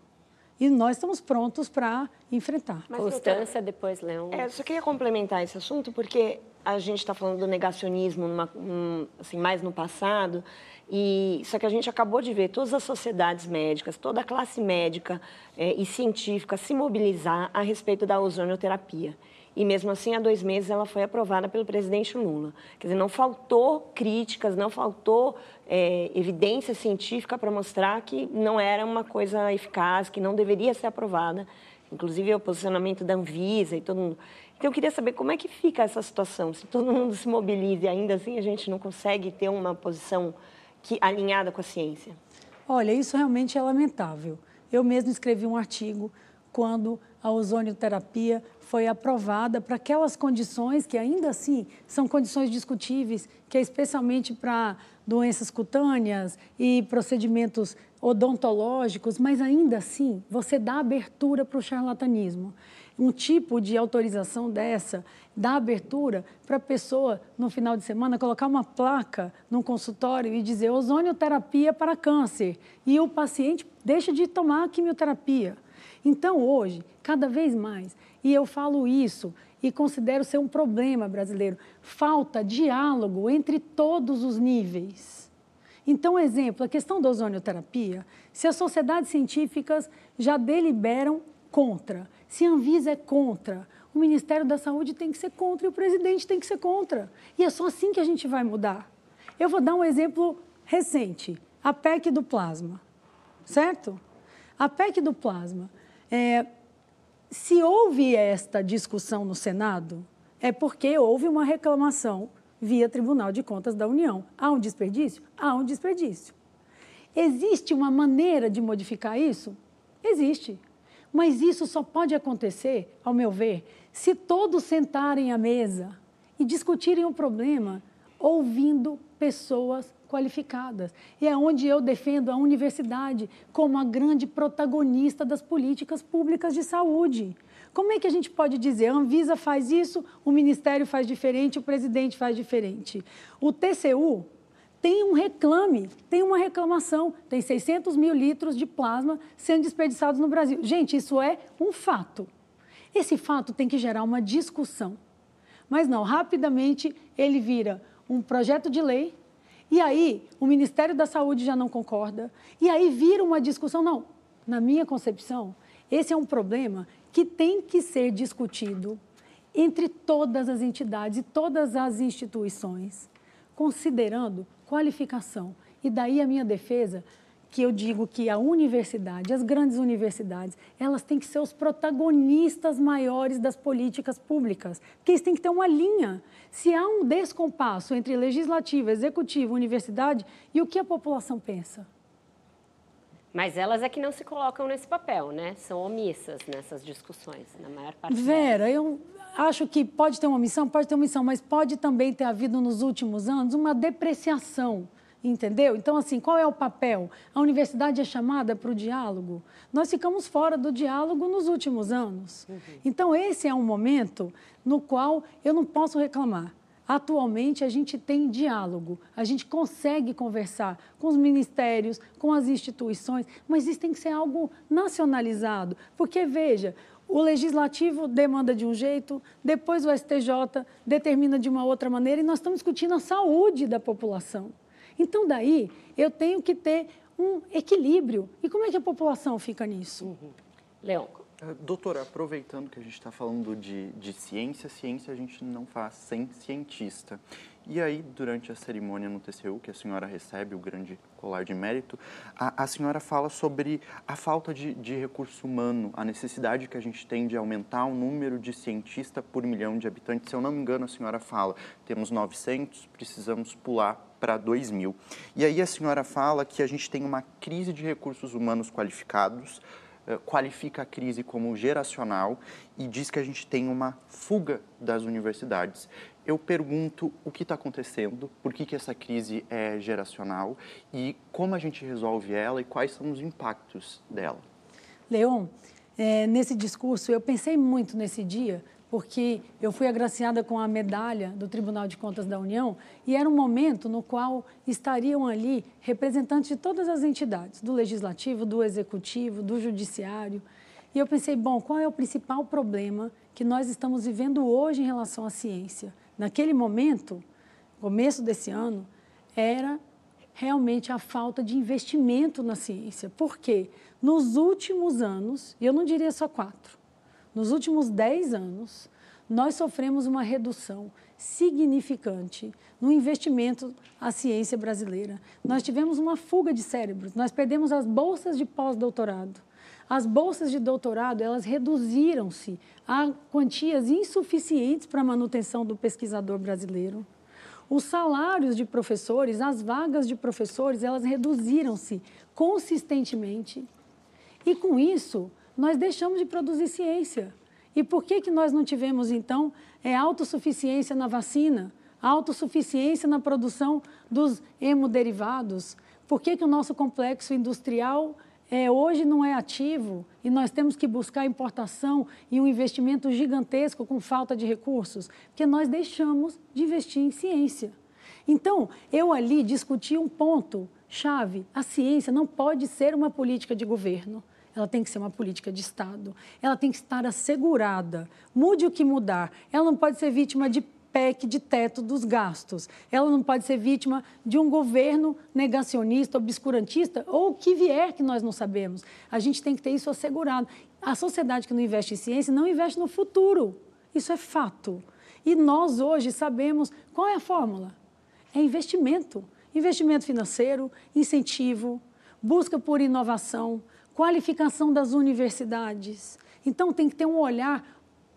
e nós estamos prontos para enfrentar. Mas, Constância, depois Leão. É, eu só queria complementar esse assunto, porque a gente está falando do negacionismo numa, um, assim, mais no passado, e só que a gente acabou de ver todas as sociedades médicas, toda a classe médica é, e científica se mobilizar a respeito da ozonioterapia e mesmo assim, há dois meses, ela foi aprovada pelo presidente Lula. Quer dizer, não faltou críticas, não faltou é, evidência científica para mostrar que não era uma coisa eficaz, que não deveria ser aprovada, inclusive o posicionamento da Anvisa e todo mundo. Então, eu queria saber como é que fica essa situação, se todo mundo se mobiliza e ainda assim a gente não consegue ter uma posição que, alinhada com a ciência. Olha, isso realmente é lamentável. Eu mesmo escrevi um artigo quando a ozonioterapia foi aprovada para aquelas condições que ainda assim são condições discutíveis, que é especialmente para doenças cutâneas e procedimentos odontológicos, mas ainda assim você dá abertura para o charlatanismo. Um tipo de autorização dessa dá abertura para a pessoa, no final de semana, colocar uma placa num consultório e dizer ozonioterapia para câncer. E o paciente deixa de tomar a quimioterapia. Então, hoje, cada vez mais, e eu falo isso e considero ser um problema brasileiro, falta diálogo entre todos os níveis. Então, exemplo, a questão da ozonioterapia, se as sociedades científicas já deliberam contra, se a Anvisa é contra, o Ministério da Saúde tem que ser contra e o presidente tem que ser contra. E é só assim que a gente vai mudar. Eu vou dar um exemplo recente, a PEC do plasma, certo? A PEC do plasma é, se houve esta discussão no Senado, é porque houve uma reclamação via Tribunal de Contas da União. Há um desperdício? Há um desperdício. Existe uma maneira de modificar isso? Existe. Mas isso só pode acontecer, ao meu ver, se todos sentarem à mesa e discutirem o problema ouvindo pessoas qualificadas. E é onde eu defendo a universidade como a grande protagonista das políticas públicas de saúde. Como é que a gente pode dizer, a Anvisa faz isso, o Ministério faz diferente, o presidente faz diferente? O TCU tem um reclame, tem uma reclamação, tem 600 mil litros de plasma sendo desperdiçados no Brasil. Gente, isso é um fato. Esse fato tem que gerar uma discussão. Mas não, rapidamente ele vira um projeto de lei E aí o Ministério da Saúde já não concorda. E aí vira uma discussão. Não, na minha concepção, esse é um problema que tem que ser discutido entre todas as entidades e todas as instituições, considerando qualificação. E daí a minha defesa que eu digo que a universidade, as grandes universidades, elas têm que ser os protagonistas maiores das políticas públicas, porque eles têm que ter uma linha. Se há um descompasso entre legislativo, executivo, universidade, e o que a população pensa? Mas elas é que não se colocam nesse papel, né? São omissas nessas discussões, na maior parte Vera, delas. eu acho que pode ter uma omissão, pode ter uma omissão, mas pode também ter havido nos últimos anos uma depreciação Entendeu? Então, assim, qual é o papel? A universidade é chamada para o diálogo. Nós ficamos fora do diálogo nos últimos anos. Uhum. Então, esse é um momento no qual eu não posso reclamar. Atualmente, a gente tem diálogo, a gente consegue conversar com os ministérios, com as instituições, mas isso tem que ser algo nacionalizado. Porque, veja, o legislativo demanda de um jeito, depois o STJ determina de uma outra maneira, e nós estamos discutindo a saúde da população. Então, daí, eu tenho que ter um equilíbrio. E como é que a população fica nisso? Uhum. Leão. Uh, doutora, aproveitando que a gente está falando de, de ciência, ciência a gente não faz sem cientista. E aí, durante a cerimônia no TCU, que a senhora recebe o grande colar de mérito, a, a senhora fala sobre a falta de, de, recurso humano, a necessidade que a gente tem de aumentar o número de cientistas por milhão de habitantes. Se eu não me engano, a senhora fala, temos 900, precisamos pular para 2 mil. E aí a senhora fala que a gente tem uma crise de recursos humanos qualificados, eh, qualifica a crise como geracional e diz que a gente tem uma fuga das universidades eu pergunto o que está acontecendo, por que, que essa crise é geracional e como a gente resolve ela e quais são os impactos dela. Leon, é, nesse discurso eu pensei muito nesse dia, porque eu fui agraciada com a medalha do Tribunal de Contas da União e era um momento no qual estariam ali representantes de todas as entidades, do Legislativo, do Executivo, do Judiciário. E eu pensei, bom, qual é o principal problema que nós estamos vivendo hoje em relação à ciência? naquele momento, começo desse ano, era realmente a falta de investimento na ciência. Por quê? Nos últimos anos, e eu não diria só quatro, nos últimos dez anos, nós sofremos uma redução significante no investimento à ciência brasileira. Nós tivemos uma fuga de cérebros, nós perdemos as bolsas de pós-doutorado. As bolsas de doutorado, elas reduziram-se a quantias insuficientes para a manutenção do pesquisador brasileiro. Os salários de professores, as vagas de professores, elas reduziram-se consistentemente. E com isso, nós deixamos de produzir ciência. E por que, que nós não tivemos, então, é, autossuficiência na vacina, autossuficiência na produção dos hemoderivados? Por que, que o nosso complexo industrial é, hoje não é ativo e nós temos que buscar importação e um investimento gigantesco com falta de recursos, porque nós deixamos de investir em ciência. Então, eu ali discuti um ponto chave: a ciência não pode ser uma política de governo. Ela tem que ser uma política de Estado. Ela tem que estar assegurada. Mude o que mudar. Ela não pode ser vítima de PEC de teto dos gastos. Ela não pode ser vítima de um governo negacionista, obscurantista, ou o que vier que nós não sabemos. A gente tem que ter isso assegurado. A sociedade que não investe em ciência não investe no futuro. Isso é fato. E nós hoje sabemos qual é a fórmula: é investimento. Investimento financeiro, incentivo, busca por inovação, qualificação das universidades. Então, tem que ter um olhar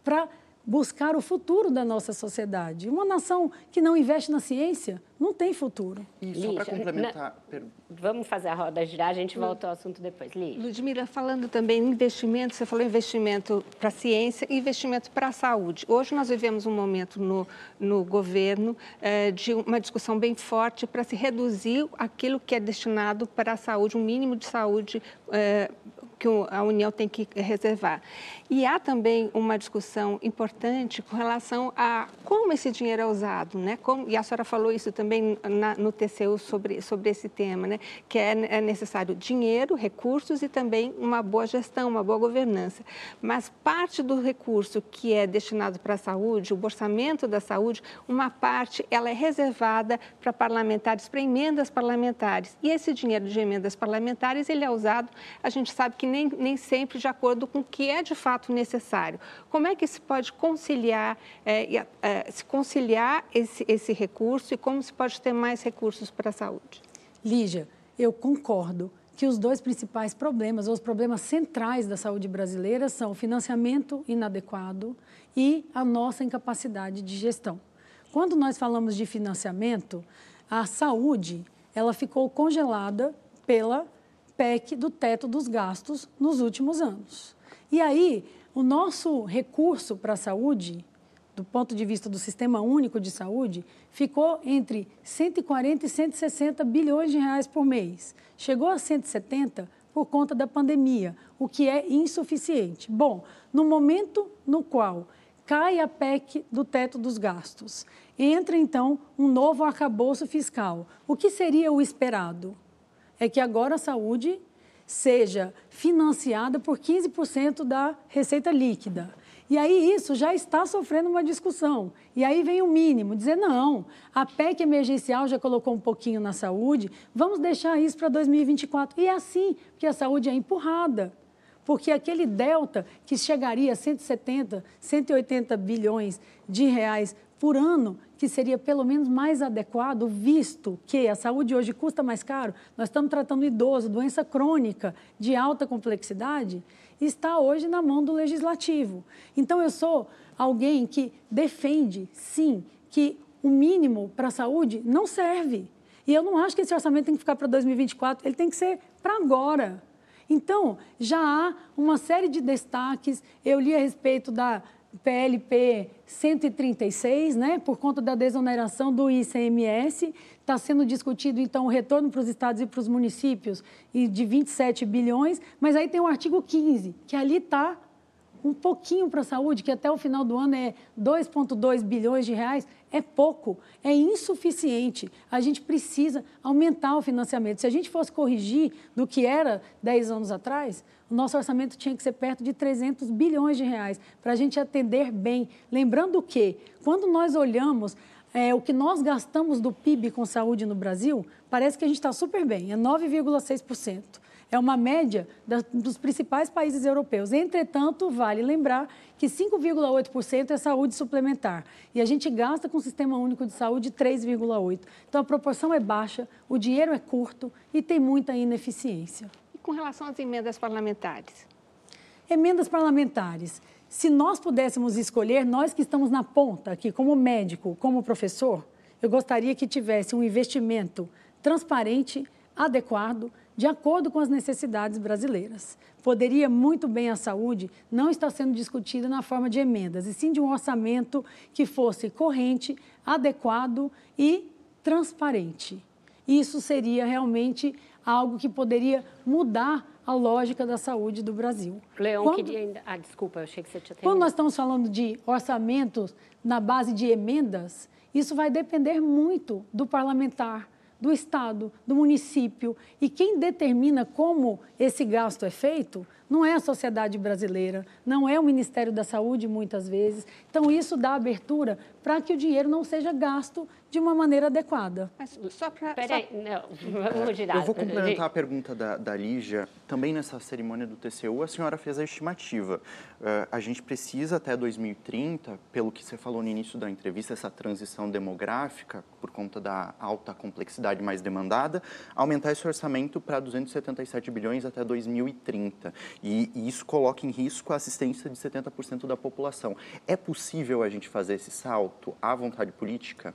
para buscar o futuro da nossa sociedade. Uma nação que não investe na ciência não tem futuro. E só para complementar... Na... Vamos fazer a roda girar, a gente volta ao assunto depois. Lígia. Ludmila, falando também em investimento, você falou investimento para a ciência e investimento para a saúde. Hoje nós vivemos um momento no, no governo é, de uma discussão bem forte para se reduzir aquilo que é destinado para a saúde, um mínimo de saúde é, que a União tem que reservar. E há também uma discussão importante com relação a como esse dinheiro é usado, né? Como, e a senhora falou isso também na, no TCU sobre, sobre esse tema, né? Que é, é necessário dinheiro, recursos e também uma boa gestão, uma boa governança. Mas parte do recurso que é destinado para a saúde, o orçamento da saúde, uma parte ela é reservada para parlamentares, para emendas parlamentares. E esse dinheiro de emendas parlamentares, ele é usado, a gente sabe que nem, nem sempre de acordo com o que é de fato necessário. Como é que se pode conciliar, é, é, se conciliar esse, esse recurso e como se pode ter mais recursos para a saúde? Lígia, eu concordo que os dois principais problemas, ou os problemas centrais da saúde brasileira, são o financiamento inadequado e a nossa incapacidade de gestão. Quando nós falamos de financiamento, a saúde ela ficou congelada pela PEC do teto dos gastos nos últimos anos. E aí, o nosso recurso para a saúde, do ponto de vista do Sistema Único de Saúde, ficou entre 140 e 160 bilhões de reais por mês. Chegou a 170 por conta da pandemia, o que é insuficiente. Bom, no momento no qual cai a PEC do teto dos gastos, entra então um novo arcabouço fiscal. O que seria o esperado? É que agora a saúde seja financiada por 15% da receita líquida. E aí isso já está sofrendo uma discussão. E aí vem o mínimo, dizer, não, a PEC emergencial já colocou um pouquinho na saúde, vamos deixar isso para 2024. E é assim, porque a saúde é empurrada. Porque aquele delta que chegaria a 170, 180 bilhões de reais por ano, que seria pelo menos mais adequado, visto que a saúde hoje custa mais caro, nós estamos tratando idoso, doença crônica de alta complexidade, está hoje na mão do legislativo. Então, eu sou alguém que defende, sim, que o mínimo para a saúde não serve. E eu não acho que esse orçamento tem que ficar para 2024, ele tem que ser para agora. Então, já há uma série de destaques. Eu li a respeito da PLP 136, né, por conta da desoneração do ICMS. Está sendo discutido, então, o retorno para os estados e para os municípios de 27 bilhões, mas aí tem o artigo 15, que ali está um pouquinho para a saúde, que até o final do ano é 2,2 bilhões de reais, é pouco, é insuficiente. A gente precisa aumentar o financiamento. Se a gente fosse corrigir do que era 10 anos atrás, o nosso orçamento tinha que ser perto de 300 bilhões de reais para a gente atender bem. Lembrando que, quando nós olhamos é, o que nós gastamos do PIB com saúde no Brasil, parece que a gente está super bem, é 9,6%. É uma média dos principais países europeus. Entretanto, vale lembrar que 5,8% é saúde suplementar. E a gente gasta com o Sistema Único de Saúde 3,8%. Então, a proporção é baixa, o dinheiro é curto e tem muita ineficiência com relação às emendas parlamentares? Emendas parlamentares. Se nós pudéssemos escolher, nós que estamos na ponta aqui, como médico, como professor, eu gostaria que tivesse um investimento transparente, adequado, de acordo com as necessidades brasileiras. Poderia muito bem a saúde não estar sendo discutida na forma de emendas, e sim de um orçamento que fosse corrente, adequado e transparente. Isso seria realmente algo que poderia mudar a lógica da saúde do Brasil. Leão quando, queria ainda... Ah, desculpa, eu achei que você tinha terminado. Quando nós estamos falando de orçamentos na base de emendas, isso vai depender muito do parlamentar, do Estado, do município. E quem determina como esse gasto é feito não é a sociedade brasileira, não é o Ministério da Saúde, muitas vezes. Então, isso dá abertura para que o dinheiro não seja gasto de uma maneira adequada. Mas só para... Peraí, não, vamos girar. Eu vou complementar a pergunta da, da Lígia. Também nessa cerimônia do TCU, a senhora fez a estimativa. Uh, a gente precisa até 2030, pelo que você falou no início da entrevista, essa transição demográfica, por conta da alta complexidade mais demandada, aumentar esse orçamento para 277 bilhões até 2030. E, e isso coloca em risco a assistência de 70% da população. É possível a gente fazer esse salto à vontade política?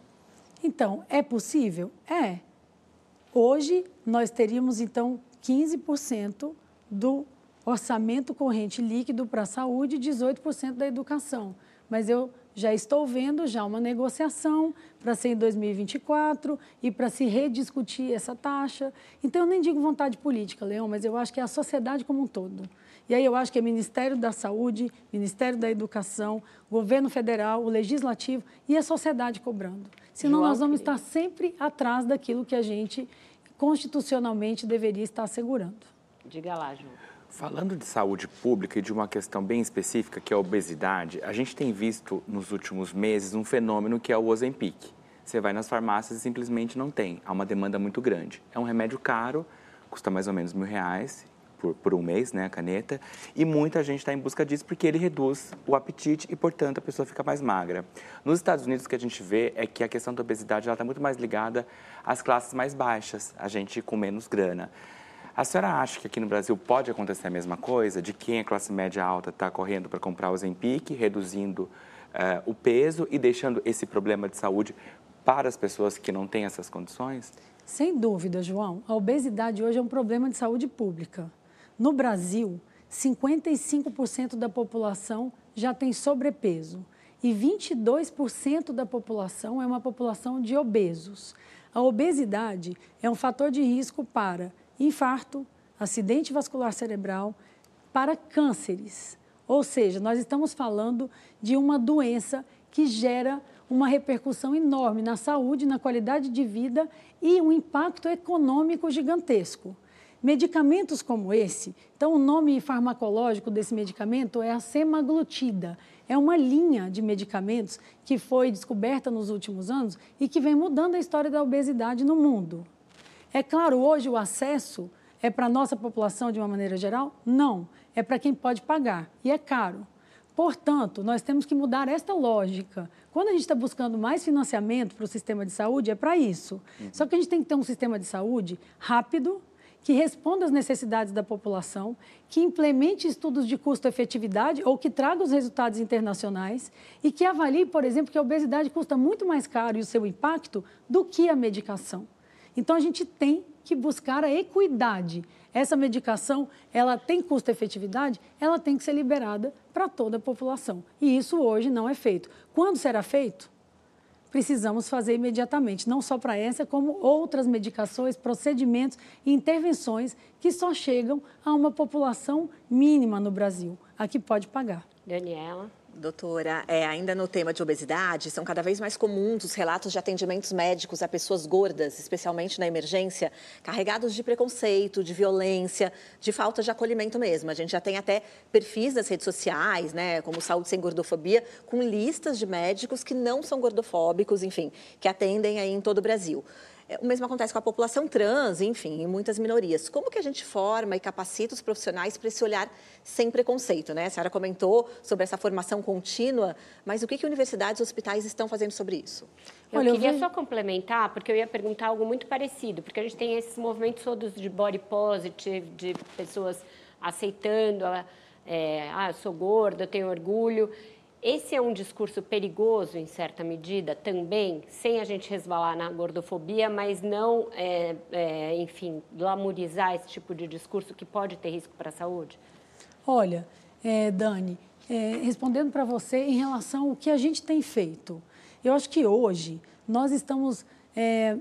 Então, é possível? É. Hoje, nós teríamos, então, 15% do orçamento corrente líquido para a saúde e 18% da educação. Mas eu já estou vendo já uma negociação para ser em 2024 e para se rediscutir essa taxa. Então, eu nem digo vontade política, Leão, mas eu acho que é a sociedade como um todo. E aí eu acho que é Ministério da Saúde, Ministério da Educação, Governo Federal, o Legislativo e a sociedade cobrando. Senão João, nós vamos estar sempre atrás daquilo que a gente constitucionalmente deveria estar assegurando. Diga lá, João. Falando de saúde pública e de uma questão bem específica, que é a obesidade, a gente tem visto nos últimos meses um fenômeno que é o Ozempic. Você vai nas farmácias e simplesmente não tem, há uma demanda muito grande. É um remédio caro, custa mais ou menos mil reais por, por um mês, né, a caneta, e muita gente está em busca disso porque ele reduz o apetite e, portanto, a pessoa fica mais magra. Nos Estados Unidos, o que a gente vê é que a questão da obesidade está muito mais ligada às classes mais baixas, a gente com menos grana. A senhora acha que aqui no Brasil pode acontecer a mesma coisa, de quem é classe média alta está correndo para comprar o Zempic, reduzindo uh, o peso e deixando esse problema de saúde para as pessoas que não têm essas condições? Sem dúvida, João. A obesidade hoje é um problema de saúde pública. No Brasil, 55% da população já tem sobrepeso e 22% da população é uma população de obesos. A obesidade é um fator de risco para infarto, acidente vascular cerebral, para cânceres. Ou seja, nós estamos falando de uma doença que gera uma repercussão enorme na saúde, na qualidade de vida e um impacto econômico gigantesco. Medicamentos como esse, então o nome farmacológico desse medicamento é a semaglutida. É uma linha de medicamentos que foi descoberta nos últimos anos e que vem mudando a história da obesidade no mundo. É claro, hoje o acesso é para a nossa população de uma maneira geral? Não. É para quem pode pagar e é caro. Portanto, nós temos que mudar esta lógica. Quando a gente está buscando mais financiamento para o sistema de saúde, é para isso. Uhum. Só que a gente tem que ter um sistema de saúde rápido, que responda às necessidades da população, que implemente estudos de custo-efetividade ou que traga os resultados internacionais e que avalie, por exemplo, que a obesidade custa muito mais caro e o seu impacto do que a medicação. Então, a gente tem que buscar a equidade. Essa medicação, ela tem custo-efetividade, ela tem que ser liberada para toda a população. E isso hoje não é feito. Quando será feito? Precisamos fazer imediatamente, não só para essa, como outras medicações, procedimentos e intervenções que só chegam a uma população mínima no Brasil, a que pode pagar. Daniela. Doutora, é, ainda no tema de obesidade, são cada vez mais comuns os relatos de atendimentos médicos a pessoas gordas, especialmente na emergência, carregados de preconceito, de violência, de falta de acolhimento mesmo. A gente já tem até perfis das redes sociais, né, como Saúde Sem Gordofobia, com listas de médicos que não são gordofóbicos, enfim, que atendem aí em todo o Brasil. É, o mesmo acontece com a população trans, enfim, em muitas minorias. Como que a gente forma e capacita os profissionais para esse olhar sem preconceito, né? A senhora comentou sobre essa formação contínua, mas o que, que universidades e hospitais estão fazendo sobre isso? Eu Olha, queria eu só complementar, porque eu ia perguntar algo muito parecido, porque a gente tem esses movimentos todos de body positive, de pessoas aceitando, é, ah, eu sou gorda, eu tenho orgulho. Esse é um discurso perigoso, em certa medida, também, sem a gente resvalar na gordofobia, mas não, é, é, enfim, glamorizar esse tipo de discurso que pode ter risco para a saúde? Olha, é, Dani, é, respondendo para você em relação ao que a gente tem feito, eu acho que hoje nós estamos é,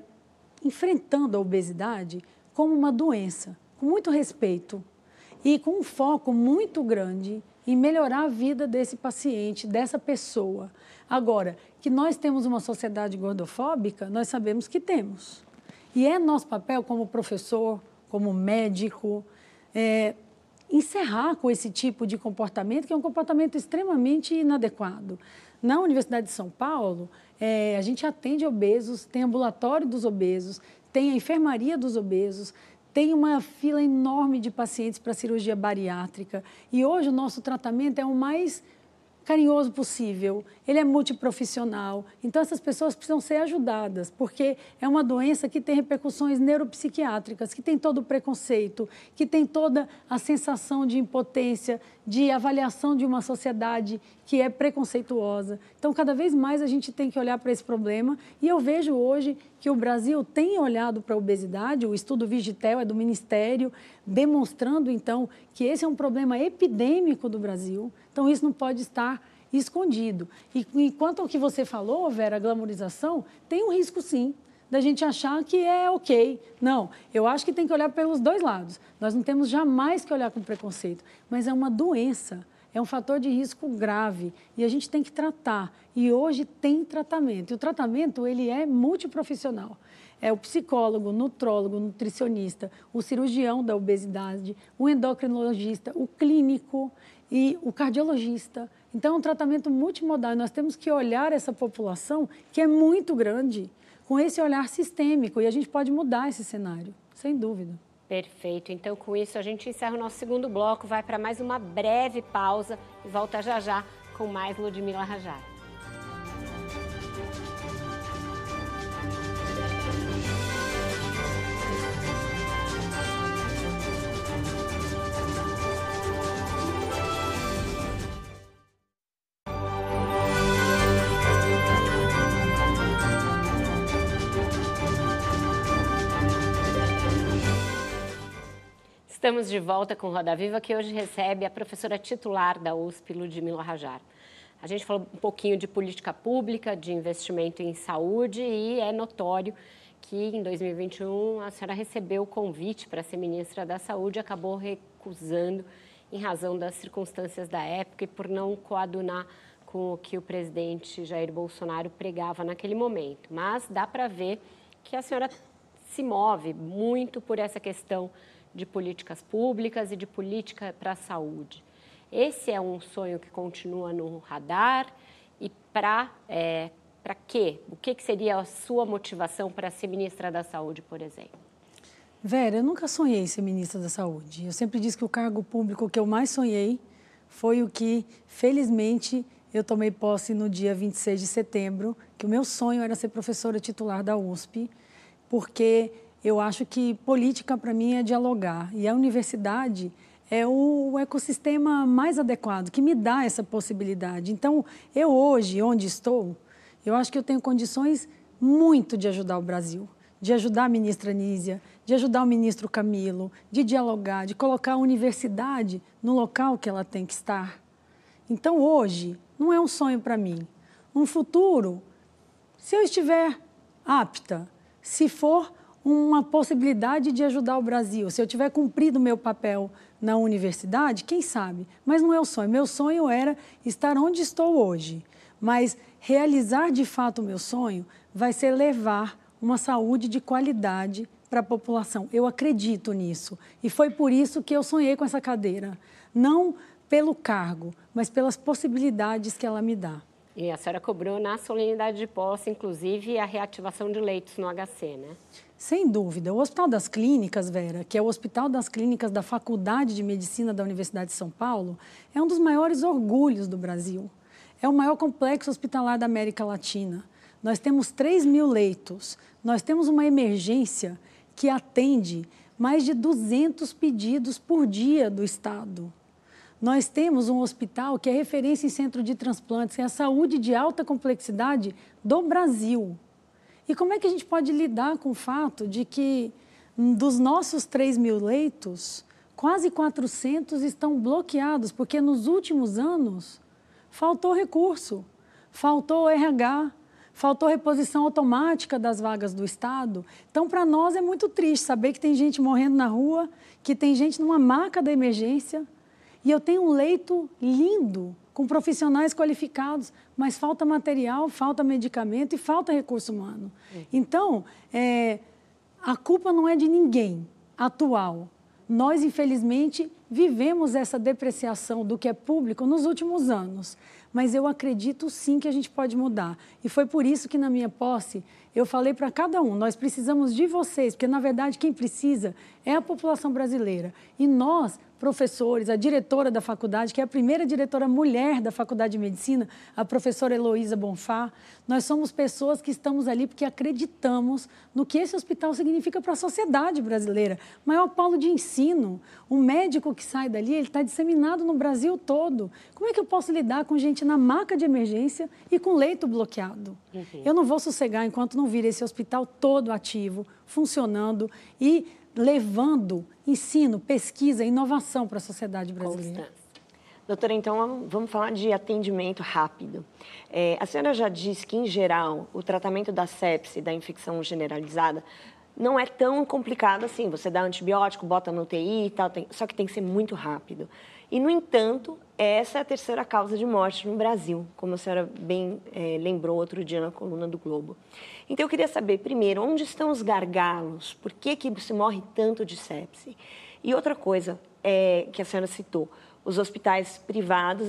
enfrentando a obesidade como uma doença, com muito respeito e com um foco muito grande e melhorar a vida desse paciente, dessa pessoa. Agora, que nós temos uma sociedade gordofóbica, nós sabemos que temos. E é nosso papel como professor, como médico, é, encerrar com esse tipo de comportamento, que é um comportamento extremamente inadequado. Na Universidade de São Paulo, é, a gente atende obesos, tem ambulatório dos obesos, tem a enfermaria dos obesos, tem uma fila enorme de pacientes para cirurgia bariátrica e hoje o nosso tratamento é o mais carinhoso possível, ele é multiprofissional. Então, essas pessoas precisam ser ajudadas, porque é uma doença que tem repercussões neuropsiquiátricas, que tem todo o preconceito, que tem toda a sensação de impotência, de avaliação de uma sociedade que é preconceituosa. Então, cada vez mais a gente tem que olhar para esse problema. E eu vejo hoje que o Brasil tem olhado para a obesidade, o estudo Vigitel é do Ministério, demonstrando, então, que esse é um problema epidêmico do Brasil. Então, isso não pode estar escondido. E enquanto o que você falou, Vera, a glamorização, tem um risco sim da gente achar que é ok. Não, eu acho que tem que olhar pelos dois lados. Nós não temos jamais que olhar com preconceito, mas é uma doença, é um fator de risco grave e a gente tem que tratar. E hoje tem tratamento. E o tratamento ele é multiprofissional. É o psicólogo, nutrólogo, nutricionista, o cirurgião da obesidade, o endocrinologista, o clínico e o cardiologista. Então, é um tratamento multimodal. Nós temos que olhar essa população, que é muito grande, com esse olhar sistêmico. E a gente pode mudar esse cenário, sem dúvida. Perfeito. Então, com isso, a gente encerra o nosso segundo bloco, vai para mais uma breve pausa e volta já já com mais Ludmila Rajar. Estamos de volta com Roda Viva, que hoje recebe a professora titular da USP, Ludmila Rajar. A gente falou um pouquinho de política pública, de investimento em saúde e é notório que em 2021 a senhora recebeu o convite para ser ministra da Saúde e acabou recusando em razão das circunstâncias da época e por não coadunar com o que o presidente Jair Bolsonaro pregava naquele momento. Mas dá para ver que a senhora se move muito por essa questão de políticas públicas e de política para a saúde. Esse é um sonho que continua no radar e para é, para quê? O que, que seria a sua motivação para ser ministra da Saúde, por exemplo? Vera, eu nunca sonhei ser ministra da Saúde. Eu sempre disse que o cargo público que eu mais sonhei foi o que, felizmente, eu tomei posse no dia 26 de setembro, que o meu sonho era ser professora titular da USP, porque eu acho que política, para mim, é dialogar. E a universidade é o ecossistema mais adequado, que me dá essa possibilidade. Então, eu hoje, onde estou, eu acho que eu tenho condições muito de ajudar o Brasil, de ajudar a ministra Nízia, de ajudar o ministro Camilo, de dialogar, de colocar a universidade no local que ela tem que estar. Então, hoje, não é um sonho para mim. Um futuro, se eu estiver apta, se for uma possibilidade de ajudar o Brasil. Se eu tiver cumprido meu papel na universidade, quem sabe? Mas não é o sonho. Meu sonho era estar onde estou hoje. Mas realizar de fato o meu sonho vai ser levar uma saúde de qualidade para a população. Eu acredito nisso. E foi por isso que eu sonhei com essa cadeira. Não pelo cargo, mas pelas possibilidades que ela me dá. E a senhora cobrou na solenidade de posse, inclusive, a reativação de leitos no HC, né? Sem dúvida. O Hospital das Clínicas, Vera, que é o Hospital das Clínicas da Faculdade de Medicina da Universidade de São Paulo, é um dos maiores orgulhos do Brasil. É o maior complexo hospitalar da América Latina. Nós temos 3 mil leitos. Nós temos uma emergência que atende mais de 200 pedidos por dia do Estado. Nós temos um hospital que é referência em centro de transplantes, é a saúde de alta complexidade do Brasil. E como é que a gente pode lidar com o fato de que dos nossos 3 mil leitos, quase 400 estão bloqueados, porque nos últimos anos faltou recurso, faltou RH, faltou reposição automática das vagas do Estado. Então, para nós é muito triste saber que tem gente morrendo na rua, que tem gente numa maca da emergência, e eu tenho um leito lindo, com profissionais qualificados, mas falta material, falta medicamento e falta recurso humano. Uhum. Então, é, a culpa não é de ninguém atual. Nós, infelizmente, vivemos essa depreciação do que é público nos últimos anos. Mas eu acredito sim que a gente pode mudar. E foi por isso que, na minha posse, eu falei para cada um: nós precisamos de vocês, porque, na verdade, quem precisa é a população brasileira. E nós professores, a diretora da faculdade, que é a primeira diretora mulher da Faculdade de Medicina, a professora Heloísa Bonfá. Nós somos pessoas que estamos ali porque acreditamos no que esse hospital significa para a sociedade brasileira. Maior polo de ensino. O médico que sai dali, ele está disseminado no Brasil todo. Como é que eu posso lidar com gente na maca de emergência e com leito bloqueado? Uhum. Eu não vou sossegar enquanto não vir esse hospital todo ativo, funcionando e levando ensino, pesquisa, inovação para a sociedade brasileira. Constância. Doutora, então vamos falar de atendimento rápido. É, a senhora já disse que, em geral, o tratamento da sepse, da infecção generalizada, não é tão complicado assim. Você dá antibiótico, bota no UTI e tal, tem... só que tem que ser muito rápido. E, no entanto, essa é a terceira causa de morte no Brasil, como a senhora bem é, lembrou outro dia na coluna do Globo. Então, eu queria saber, primeiro, onde estão os gargalos? Por que, que se morre tanto de sepse? E outra coisa é, que a senhora citou, os hospitais privados,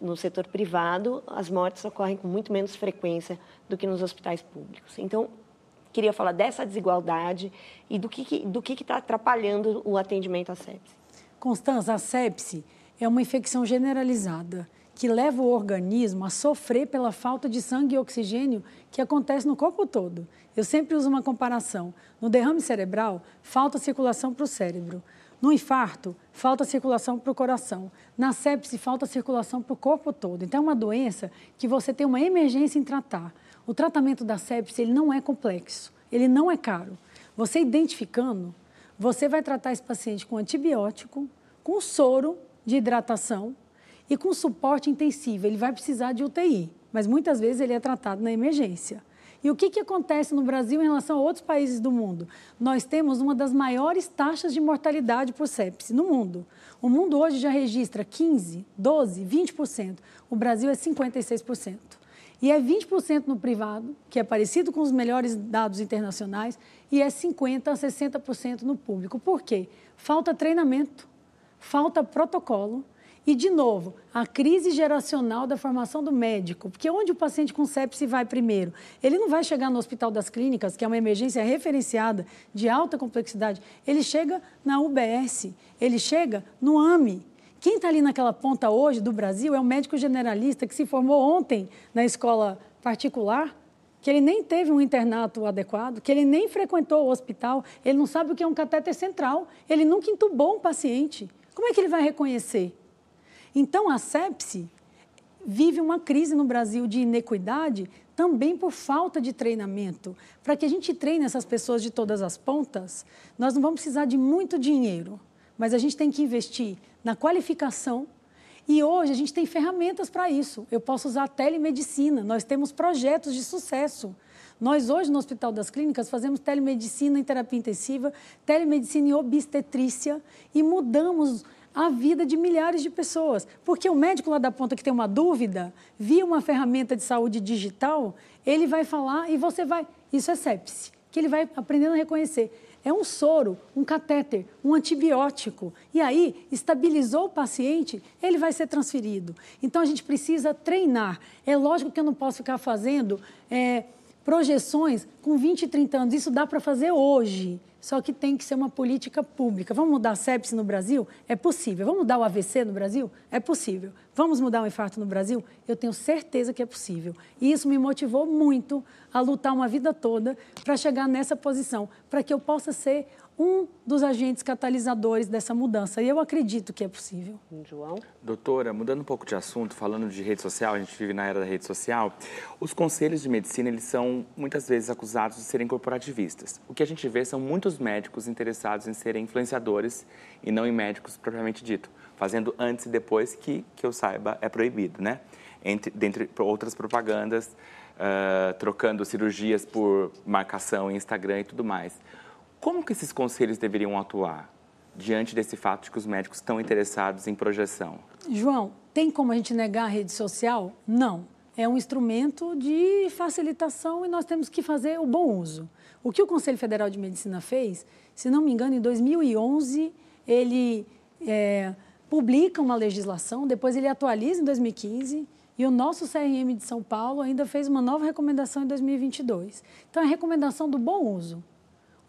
no setor privado, as mortes ocorrem com muito menos frequência do que nos hospitais públicos. Então, queria falar dessa desigualdade e do que está atrapalhando o atendimento à sepse. Constança, a sepse é uma infecção generalizada que leva o organismo a sofrer pela falta de sangue e oxigênio que acontece no corpo todo. Eu sempre uso uma comparação. No derrame cerebral, falta circulação para o cérebro. No infarto, falta circulação para o coração. Na sepse, falta circulação para o corpo todo. Então, é uma doença que você tem uma emergência em tratar. O tratamento da sepse ele não é complexo, ele não é caro. Você identificando, você vai tratar esse paciente com antibiótico, com soro de hidratação e com suporte intensivo. Ele vai precisar de UTI, mas muitas vezes ele é tratado na emergência. E o que, que acontece no Brasil em relação a outros países do mundo? Nós temos uma das maiores taxas de mortalidade por sepse no mundo. O mundo hoje já registra 15, 12, 20%. O Brasil é 56%. E é 20% no privado, que é parecido com os melhores dados internacionais, e é 50% a 60% no público. Por quê? Falta treinamento, falta protocolo e, de novo, a crise geracional da formação do médico. Porque onde o paciente com sepse vai primeiro? Ele não vai chegar no Hospital das Clínicas, que é uma emergência referenciada de alta complexidade. Ele chega na UBS, ele chega no AME. Quem está ali naquela ponta hoje do Brasil é um médico generalista que se formou ontem na escola particular, que ele nem teve um internato adequado, que ele nem frequentou o hospital, ele não sabe o que é um catéter central, ele nunca entubou um paciente. Como é que ele vai reconhecer? Então, a sepse vive uma crise no Brasil de inequidade também por falta de treinamento. Para que a gente treine essas pessoas de todas as pontas, nós não vamos precisar de muito dinheiro, mas a gente tem que investir na qualificação. E hoje a gente tem ferramentas para isso. Eu posso usar a telemedicina, nós temos projetos de sucesso. Nós hoje no Hospital das Clínicas fazemos telemedicina em terapia intensiva, telemedicina em obstetrícia e mudamos a vida de milhares de pessoas. Porque o médico lá da ponta que tem uma dúvida, via uma ferramenta de saúde digital, ele vai falar e você vai. Isso é sepse, que ele vai aprendendo a reconhecer. É um soro, um catéter, um antibiótico. E aí, estabilizou o paciente, ele vai ser transferido. Então, a gente precisa treinar. É lógico que eu não posso ficar fazendo é, projeções com 20, 30 anos. Isso dá para fazer hoje. Só que tem que ser uma política pública. Vamos mudar a sepse no Brasil? É possível. Vamos mudar o AVC no Brasil? É possível. Vamos mudar o infarto no Brasil? Eu tenho certeza que é possível. E isso me motivou muito a lutar uma vida toda para chegar nessa posição, para que eu possa ser um dos agentes catalisadores dessa mudança. E eu acredito que é possível. João? Doutora, mudando um pouco de assunto, falando de rede social, a gente vive na era da rede social, os conselhos de medicina, eles são muitas vezes acusados de serem corporativistas. O que a gente vê são muitos médicos interessados em serem influenciadores e não em médicos propriamente dito, fazendo antes e depois, que, que eu saiba, é proibido, né? Entre, dentre outras propagandas, uh, trocando cirurgias por marcação em Instagram e tudo mais. Como que esses conselhos deveriam atuar diante desse fato de que os médicos estão interessados em projeção? João, tem como a gente negar a rede social? Não. É um instrumento de facilitação e nós temos que fazer o bom uso. O que o Conselho Federal de Medicina fez, se não me engano, em 2011, ele é, publica uma legislação, depois ele atualiza em 2015 e o nosso CRM de São Paulo ainda fez uma nova recomendação em 2022. Então, é a recomendação do bom uso.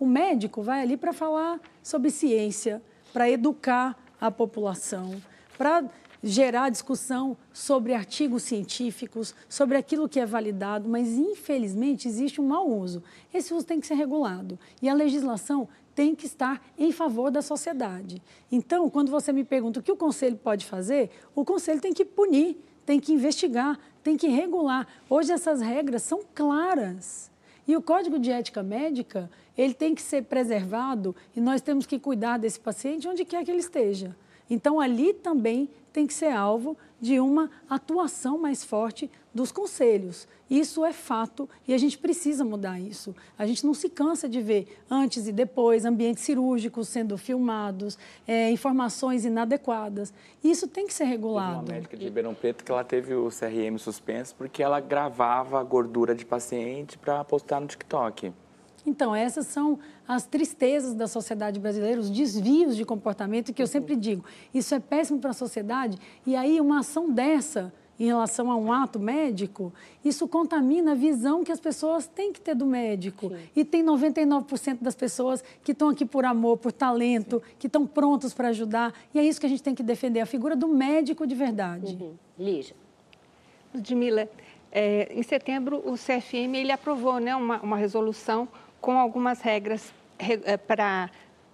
O médico vai ali para falar sobre ciência, para educar a população, para gerar discussão sobre artigos científicos, sobre aquilo que é validado, mas infelizmente existe um mau uso. Esse uso tem que ser regulado e a legislação tem que estar em favor da sociedade. Então, quando você me pergunta o que o conselho pode fazer, o conselho tem que punir, tem que investigar, tem que regular. Hoje essas regras são claras. E o Código de Ética Médica, ele tem que ser preservado e nós temos que cuidar desse paciente onde quer que ele esteja. Então, ali também tem que ser alvo de uma atuação mais forte dos conselhos. Isso é fato e a gente precisa mudar isso. A gente não se cansa de ver antes e depois ambientes cirúrgicos sendo filmados, é, informações inadequadas. Isso tem que ser regulado. Teve uma médica de Ribeirão Preto que ela teve o CRM suspenso porque ela gravava a gordura de paciente para postar no TikTok. Então, essas são as tristezas da sociedade brasileira, os desvios de comportamento que eu sempre digo. Isso é péssimo para a sociedade. E aí, uma ação dessa em relação a um ato médico, isso contamina a visão que as pessoas têm que ter do médico. Sim. E tem 99% das pessoas que estão aqui por amor, por talento, Sim. que estão prontos para ajudar. E é isso que a gente tem que defender, a figura do médico de verdade. Uhum. Lígia. Ludmila, é, em setembro o CFM ele aprovou né, uma, uma resolução com algumas regras eh, para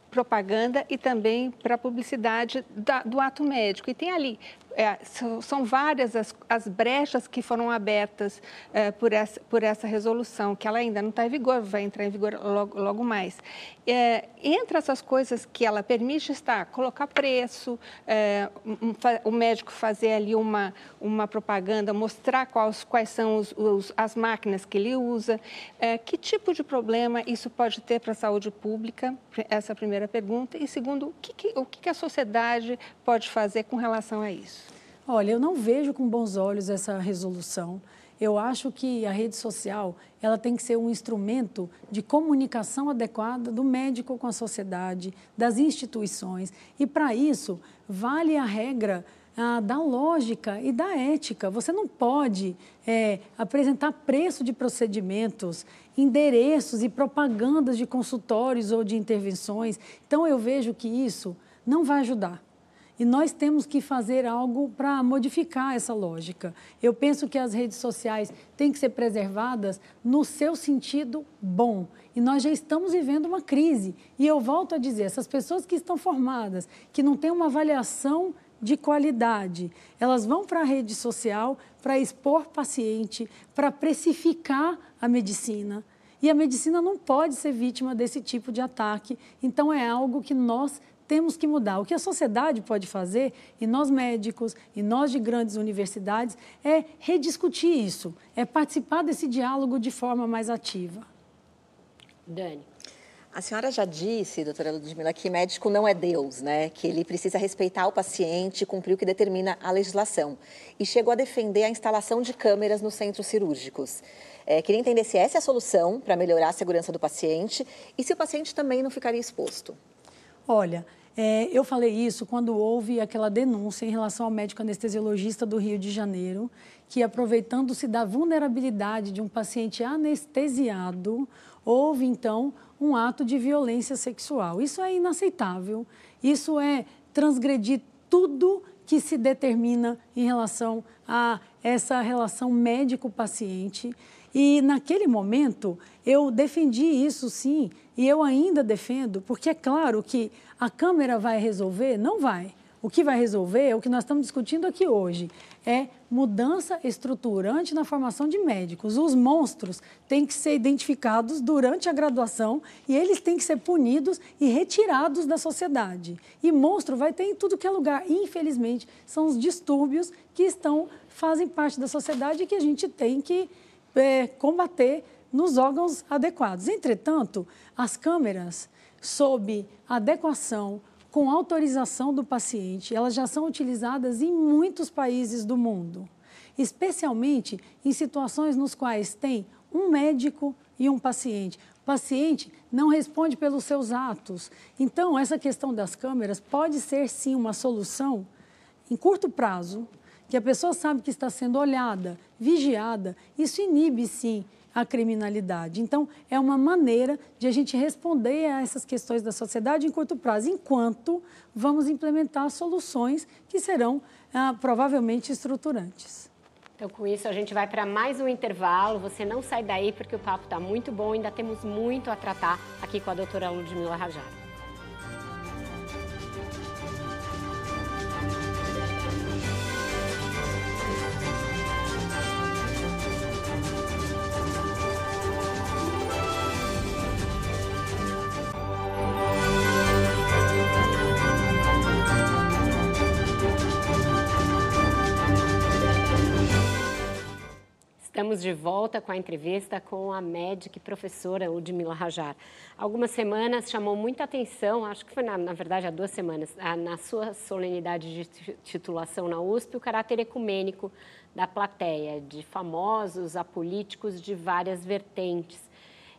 propaganda e também para publicidade da, do ato médico. E tem ali é, são várias as, as, brechas que foram abertas é, por, essa, por essa resolução, que ela ainda não está em vigor, vai entrar em vigor logo, logo mais. É, entre essas coisas que ela permite está colocar preço, é, um, o médico fazer ali uma, uma propaganda, mostrar quais, quais são os, os, as máquinas que ele usa, é, que tipo de problema isso pode ter para a saúde pública, essa é a primeira pergunta. E segundo, o que, que o que a sociedade pode fazer com relação a isso? Olha, eu não vejo com bons olhos essa resolução. Eu acho que a rede social ela tem que ser um instrumento de comunicação adequada do médico com a sociedade, das instituições. E para isso, vale a regra ah, da lógica e da ética. Você não pode é, apresentar preço de procedimentos, endereços e propagandas de consultórios ou de intervenções. Então, eu vejo que isso não vai ajudar. E nós temos que fazer algo para modificar essa lógica. Eu penso que as redes sociais têm que ser preservadas no seu sentido bom. E nós já estamos vivendo uma crise. E eu volto a dizer: essas pessoas que estão formadas, que não têm uma avaliação de qualidade, elas vão para a rede social para expor paciente, para precificar a medicina. E a medicina não pode ser vítima desse tipo de ataque. Então, é algo que nós temos que mudar. O que a sociedade pode fazer, e nós médicos, e nós de grandes universidades, é rediscutir isso, é participar desse diálogo de forma mais ativa. Dani. A senhora já disse, doutora Ludmila, que médico não é Deus, né? Que ele precisa respeitar o paciente e cumprir o que determina a legislação. E chegou a defender a instalação de câmeras nos centros cirúrgicos. É, queria entender se essa é a solução para melhorar a segurança do paciente e se o paciente também não ficaria exposto. Olha, é, eu falei isso quando houve aquela denúncia em relação ao médico anestesiologista do Rio de Janeiro, que aproveitando-se da vulnerabilidade de um paciente anestesiado, houve então um ato de violência sexual. Isso é inaceitável, isso é transgredir tudo que se determina em relação a essa relação médico-paciente. E naquele momento eu defendi isso sim, e eu ainda defendo, porque é claro que a Câmara vai resolver? Não vai. O que vai resolver é o que nós estamos discutindo aqui hoje, é mudança estruturante na formação de médicos. Os monstros têm que ser identificados durante a graduação e eles têm que ser punidos e retirados da sociedade. E monstro vai ter em tudo que é lugar. Infelizmente, são os distúrbios que estão fazem parte da sociedade e que a gente tem que é, combater nos órgãos adequados. Entretanto, as câmeras sob adequação, com autorização do paciente, elas já são utilizadas em muitos países do mundo, especialmente em situações nos quais tem um médico e um paciente. O paciente não responde pelos seus atos. Então, essa questão das câmeras pode ser sim uma solução em curto prazo, que a pessoa sabe que está sendo olhada, vigiada. Isso inibe sim a criminalidade. Então, é uma maneira de a gente responder a essas questões da sociedade em curto prazo, enquanto vamos implementar soluções que serão ah, provavelmente estruturantes. Então, com isso, a gente vai para mais um intervalo. Você não sai daí porque o papo está muito bom. Ainda temos muito a tratar aqui com a doutora Ludmila Rajara. Estamos de volta com a entrevista com a médica e professora Ludmila Rajar. Algumas semanas chamou muita atenção, acho que foi na, na verdade há duas semanas, na sua solenidade de titulação na USP, o caráter ecumênico da plateia, de famosos a políticos de várias vertentes.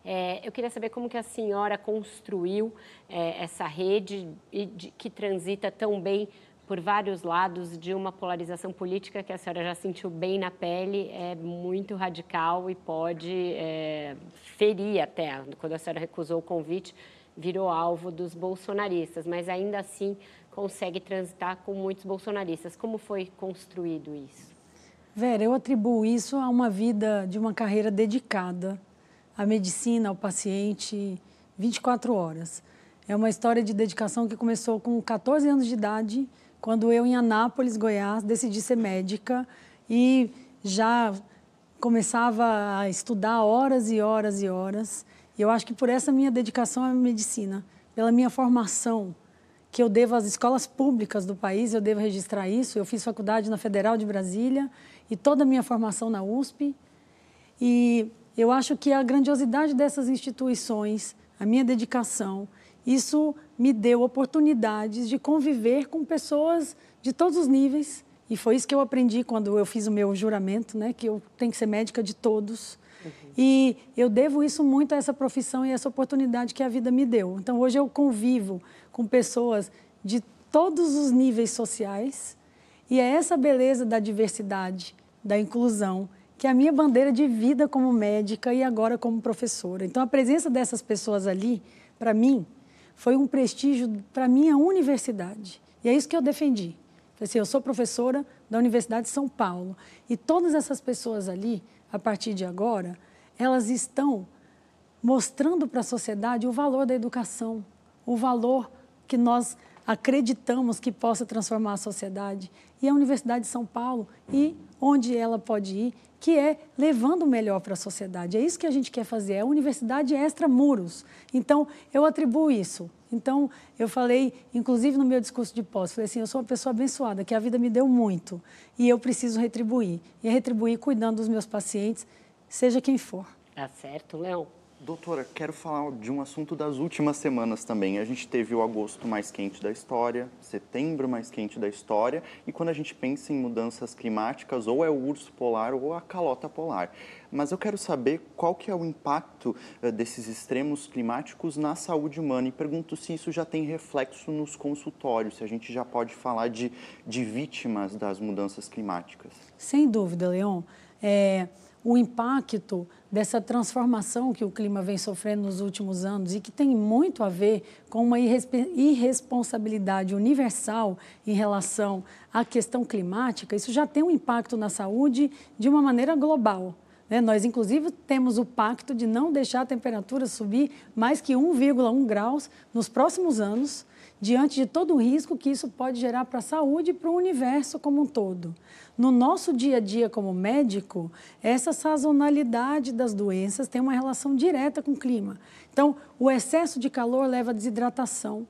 É, eu queria saber como que a senhora construiu é, essa rede e de, que transita tão bem por vários lados de uma polarização política que a senhora já sentiu bem na pele, é muito radical e pode é, ferir até. Quando a senhora recusou o convite, virou alvo dos bolsonaristas, mas ainda assim consegue transitar com muitos bolsonaristas. Como foi construído isso? Vera, eu atribuo isso a uma vida de uma carreira dedicada à medicina, ao paciente, 24 horas. É uma história de dedicação que começou com 14 anos de idade, quando eu, em Anápolis, Goiás, decidi ser médica e já começava a estudar horas e horas e horas. E eu acho que por essa minha dedicação à medicina, pela minha formação, que eu devo às escolas públicas do país, eu devo registrar isso. Eu fiz faculdade na Federal de Brasília e toda a minha formação na USP. E eu acho que a grandiosidade dessas instituições, a minha dedicação, isso me deu oportunidades de conviver com pessoas de todos os níveis. E foi isso que eu aprendi quando eu fiz o meu juramento, né? Que eu tenho que ser médica de todos. Uhum. E eu devo isso muito a essa profissão e essa oportunidade que a vida me deu. Então, hoje eu convivo com pessoas de todos os níveis sociais. E é essa beleza da diversidade, da inclusão, que é a minha bandeira de vida como médica e agora como professora. Então, a presença dessas pessoas ali, para mim, foi um prestígio para a minha universidade. E é isso que eu defendi. Assim, eu sou professora da Universidade de São Paulo e todas essas pessoas ali, a partir de agora, elas estão mostrando para a sociedade o valor da educação, o valor que nós acreditamos que possa transformar a sociedade. E a Universidade de São Paulo e onde ela pode ir que é levando o melhor para a sociedade. É isso que a gente quer fazer, é a universidade extra-muros. Então, eu atribuo isso. Então, eu falei, inclusive no meu discurso de pós, falei assim, eu sou uma pessoa abençoada, que a vida me deu muito e eu preciso retribuir. E retribuir cuidando dos meus pacientes, seja quem for. Tá certo, Léo. Doutora, quero falar de um assunto das últimas semanas também. A gente teve o agosto mais quente da história, setembro mais quente da história, e quando a gente pensa em mudanças climáticas, ou é o urso polar ou a calota polar. Mas eu quero saber qual que é o impacto uh, desses extremos climáticos na saúde humana e pergunto se isso já tem reflexo nos consultórios, se a gente já pode falar de, de vítimas das mudanças climáticas. Sem dúvida, Leon. É, o impacto dessa transformação que o clima vem sofrendo nos últimos anos e que tem muito a ver com uma irresponsabilidade universal em relação à questão climática, isso já tem um impacto na saúde de uma maneira global. Né? Nós, inclusive, temos o pacto de não deixar a temperatura subir mais que 1,1 graus nos próximos anos, diante de todo o risco que isso pode gerar para a saúde e para o universo como um todo. No nosso dia a dia como médico, essa sazonalidade das doenças tem uma relação direta com o clima. Então, o excesso de calor leva a desidratação,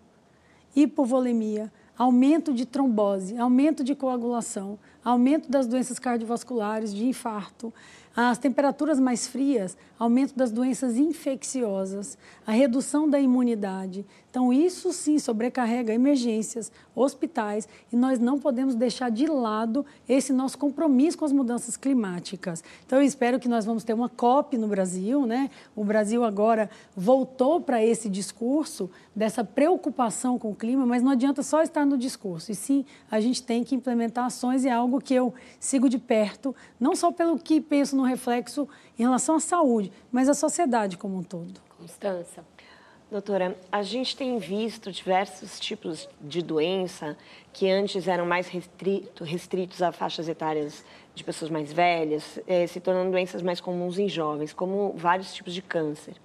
hipovolemia, aumento de trombose, aumento de coagulação, aumento das doenças cardiovasculares, de infarto, as temperaturas mais frias, aumento das doenças infecciosas, a redução da imunidade. Então, isso sim sobrecarrega emergências, hospitais, e nós não podemos deixar de lado esse nosso compromisso com as mudanças climáticas. Então, eu espero que nós vamos ter uma COP no Brasil, né? O Brasil agora voltou para esse discurso dessa preocupação com o clima, mas não adianta só estar no discurso, e sim a gente tem que implementar ações e é algo que eu sigo de perto, não só pelo que penso no reflexo em relação à saúde, mas à sociedade como um todo. Constança. Doutora, a gente tem visto diversos tipos de doença que antes eram mais restrito, restritos a faixas etárias de pessoas mais velhas, eh, se tornando doenças mais comuns em jovens, como vários tipos de câncer.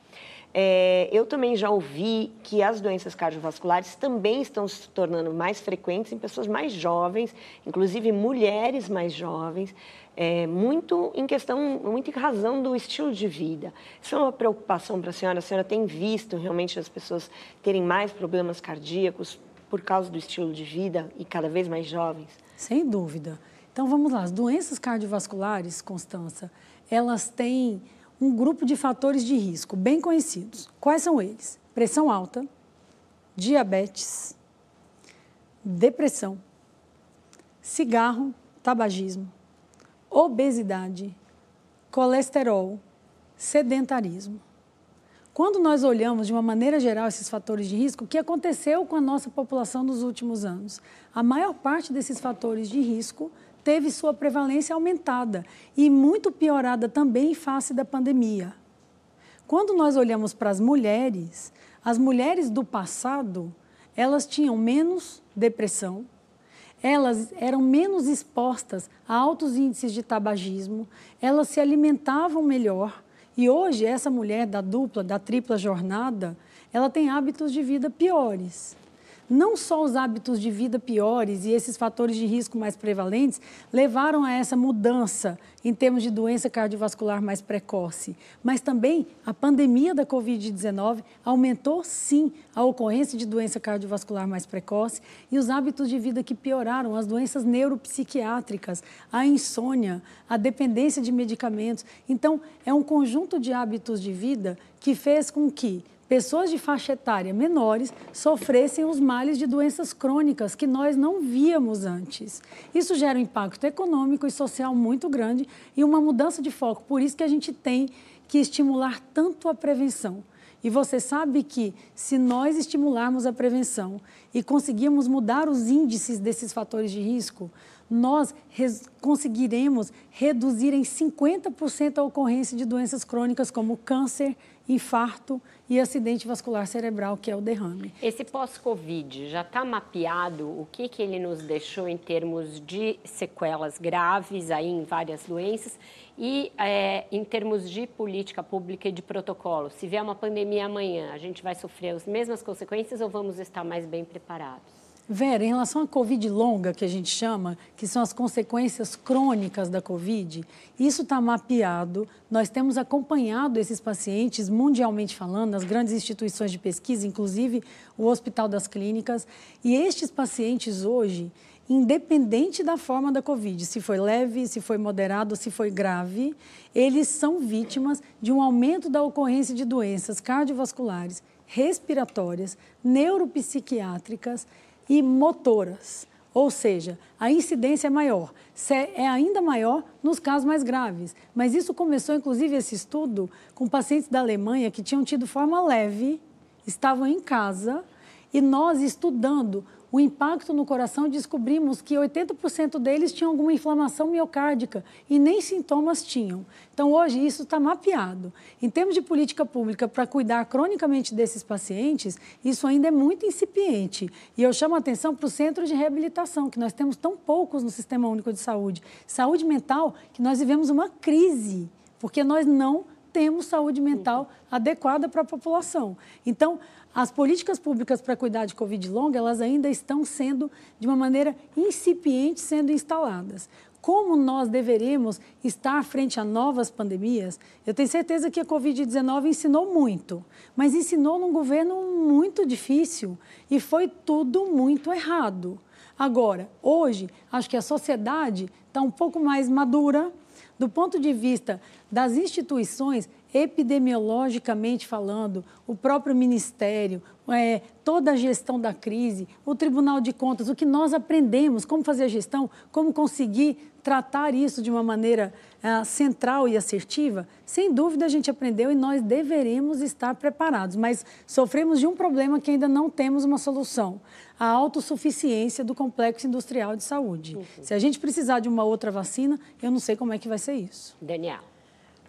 É, eu também já ouvi que as doenças cardiovasculares também estão se tornando mais frequentes em pessoas mais jovens, inclusive mulheres mais jovens, é, muito em questão, muito em razão do estilo de vida. Isso é uma preocupação para a senhora? A senhora tem visto realmente as pessoas terem mais problemas cardíacos por causa do estilo de vida e cada vez mais jovens? Sem dúvida. Então vamos lá, as doenças cardiovasculares, Constança, elas têm um grupo de fatores de risco bem conhecidos. Quais são eles? Pressão alta, diabetes, depressão, cigarro, tabagismo, obesidade, colesterol, sedentarismo. Quando nós olhamos de uma maneira geral esses fatores de risco, o que aconteceu com a nossa população nos últimos anos? A maior parte desses fatores de risco teve sua prevalência aumentada e muito piorada também em face da pandemia. Quando nós olhamos para as mulheres, as mulheres do passado, elas tinham menos depressão, elas eram menos expostas a altos índices de tabagismo, elas se alimentavam melhor. E hoje, essa mulher da dupla, da tripla jornada, ela tem hábitos de vida piores não só os hábitos de vida piores e esses fatores de risco mais prevalentes levaram a essa mudança em termos de doença cardiovascular mais precoce, mas também a pandemia da Covid-19 aumentou sim a ocorrência de doença cardiovascular mais precoce e os hábitos de vida que pioraram, as doenças neuropsiquiátricas, a insônia, a dependência de medicamentos. Então, é um conjunto de hábitos de vida que fez com que pessoas de faixa etária menores sofressem os males de doenças crônicas que nós não víamos antes. Isso gera um impacto econômico e social muito grande e uma mudança de foco. Por isso que a gente tem que estimular tanto a prevenção. E você sabe que se nós estimularmos a prevenção e conseguirmos mudar os índices desses fatores de risco, nós res conseguiremos reduzir em 50% a ocorrência de doenças crônicas como câncer, infarto e acidente vascular cerebral, que é o derrame. Esse pós-Covid já está mapeado o que, que ele nos deixou em termos de sequelas graves aí em várias doenças e é, em termos de política pública e de protocolo. Se vier uma pandemia amanhã, a gente vai sofrer as mesmas consequências ou vamos estar mais bem preparados? Vera, em relação à Covid longa, que a gente chama, que são as consequências crônicas da Covid, isso está mapeado. Nós temos acompanhado esses pacientes, mundialmente falando, nas grandes instituições de pesquisa, inclusive o Hospital das Clínicas. E estes pacientes hoje, independente da forma da Covid, se foi leve, se foi moderado, se foi grave, eles são vítimas de um aumento da ocorrência de doenças cardiovasculares, respiratórias, neuropsiquiátricas e motoras. Ou seja, a incidência é maior, é ainda maior nos casos mais graves. Mas isso começou, inclusive, esse estudo com pacientes da Alemanha que tinham tido forma leve, estavam em casa, e nós estudando o impacto no coração, descobrimos que 80% deles tinham alguma inflamação miocárdica e nem sintomas tinham. Então, hoje, isso está mapeado. Em termos de política pública para cuidar cronicamente desses pacientes, isso ainda é muito incipiente. E eu chamo a atenção para o centro de reabilitação, que nós temos tão poucos no Sistema Único de Saúde. Saúde mental, que nós vivemos uma crise, porque nós não temos saúde mental adequada para a população. Então, as políticas públicas para cuidar de Covid longa, elas ainda estão sendo, de uma maneira incipiente, sendo instaladas. Como nós deveremos estar frente a novas pandemias? Eu tenho certeza que a Covid-19 ensinou muito, mas ensinou num governo muito difícil e foi tudo muito errado. Agora, hoje, acho que a sociedade está um pouco mais madura do ponto de vista das instituições, epidemiologicamente falando, o próprio Ministério, é, toda a gestão da crise, o Tribunal de Contas, o que nós aprendemos, como fazer a gestão, como conseguir tratar isso de uma maneira é, central e assertiva, sem dúvida a gente aprendeu e nós deveremos estar preparados, mas sofremos de um problema que ainda não temos uma solução a autossuficiência do complexo industrial de saúde. Uhum. Se a gente precisar de uma outra vacina, eu não sei como é que vai ser isso. Daniel.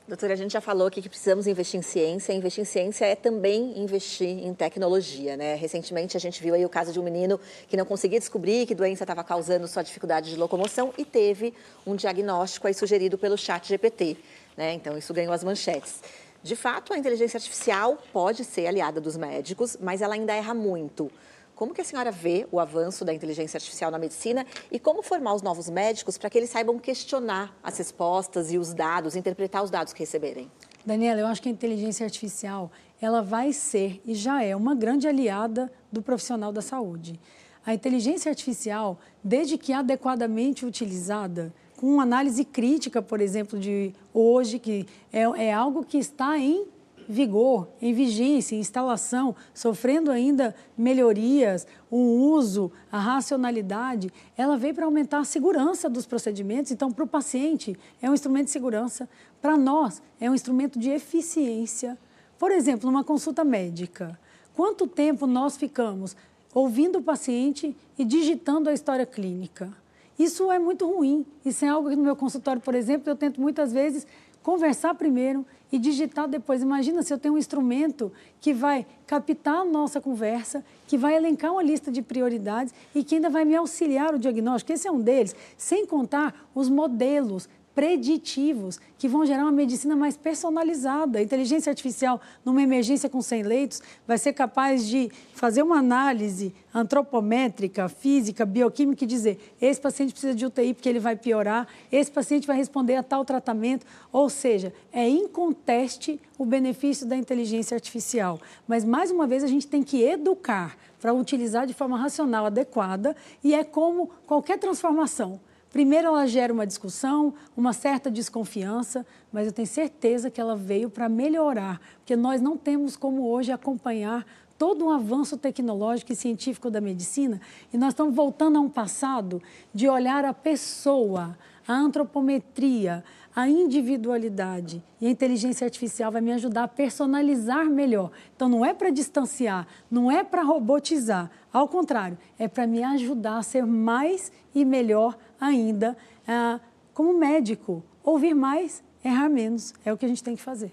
Doutora, a gente já falou aqui que precisamos investir em ciência. Investir em ciência é também investir em tecnologia, né? Recentemente a gente viu aí o caso de um menino que não conseguia descobrir que doença estava causando sua dificuldade de locomoção e teve um diagnóstico aí sugerido pelo chat GPT, né? Então isso ganhou as manchetes. De fato, a inteligência artificial pode ser aliada dos médicos, mas ela ainda erra muito. Como que a senhora vê o avanço da inteligência artificial na medicina e como formar os novos médicos para que eles saibam questionar as respostas e os dados, interpretar os dados que receberem? Daniela, eu acho que a inteligência artificial ela vai ser e já é uma grande aliada do profissional da saúde. A inteligência artificial, desde que adequadamente utilizada, com análise crítica, por exemplo, de hoje, que é, é algo que está em vigor, em vigência, em instalação, sofrendo ainda melhorias, o uso, a racionalidade, ela veio para aumentar a segurança dos procedimentos. Então, para o paciente, é um instrumento de segurança. Para nós, é um instrumento de eficiência. Por exemplo, numa consulta médica, quanto tempo nós ficamos ouvindo o paciente e digitando a história clínica? Isso é muito ruim. Isso é algo que no meu consultório, por exemplo, eu tento muitas vezes conversar primeiro e digitar depois. Imagina se eu tenho um instrumento que vai captar a nossa conversa, que vai elencar uma lista de prioridades e que ainda vai me auxiliar o diagnóstico. Esse é um deles, sem contar os modelos preditivos que vão gerar uma medicina mais personalizada. A inteligência artificial, numa emergência com 100 leitos, vai ser capaz de fazer uma análise antropométrica, física, bioquímica e dizer: esse paciente precisa de UTI porque ele vai piorar, esse paciente vai responder a tal tratamento. Ou seja, é inconteste o benefício da inteligência artificial. Mas, mais uma vez, a gente tem que educar para utilizar de forma racional, adequada, e é como qualquer transformação. Primeiro, ela gera uma discussão, uma certa desconfiança, mas eu tenho certeza que ela veio para melhorar, porque nós não temos como hoje acompanhar todo um avanço tecnológico e científico da medicina e nós estamos voltando a um passado de olhar a pessoa, a antropometria, a individualidade e a inteligência artificial vai me ajudar a personalizar melhor. Então, não é para distanciar, não é para robotizar, ao contrário, é para me ajudar a ser mais e melhor ainda ah, como médico. Ouvir mais, errar menos. É o que a gente tem que fazer.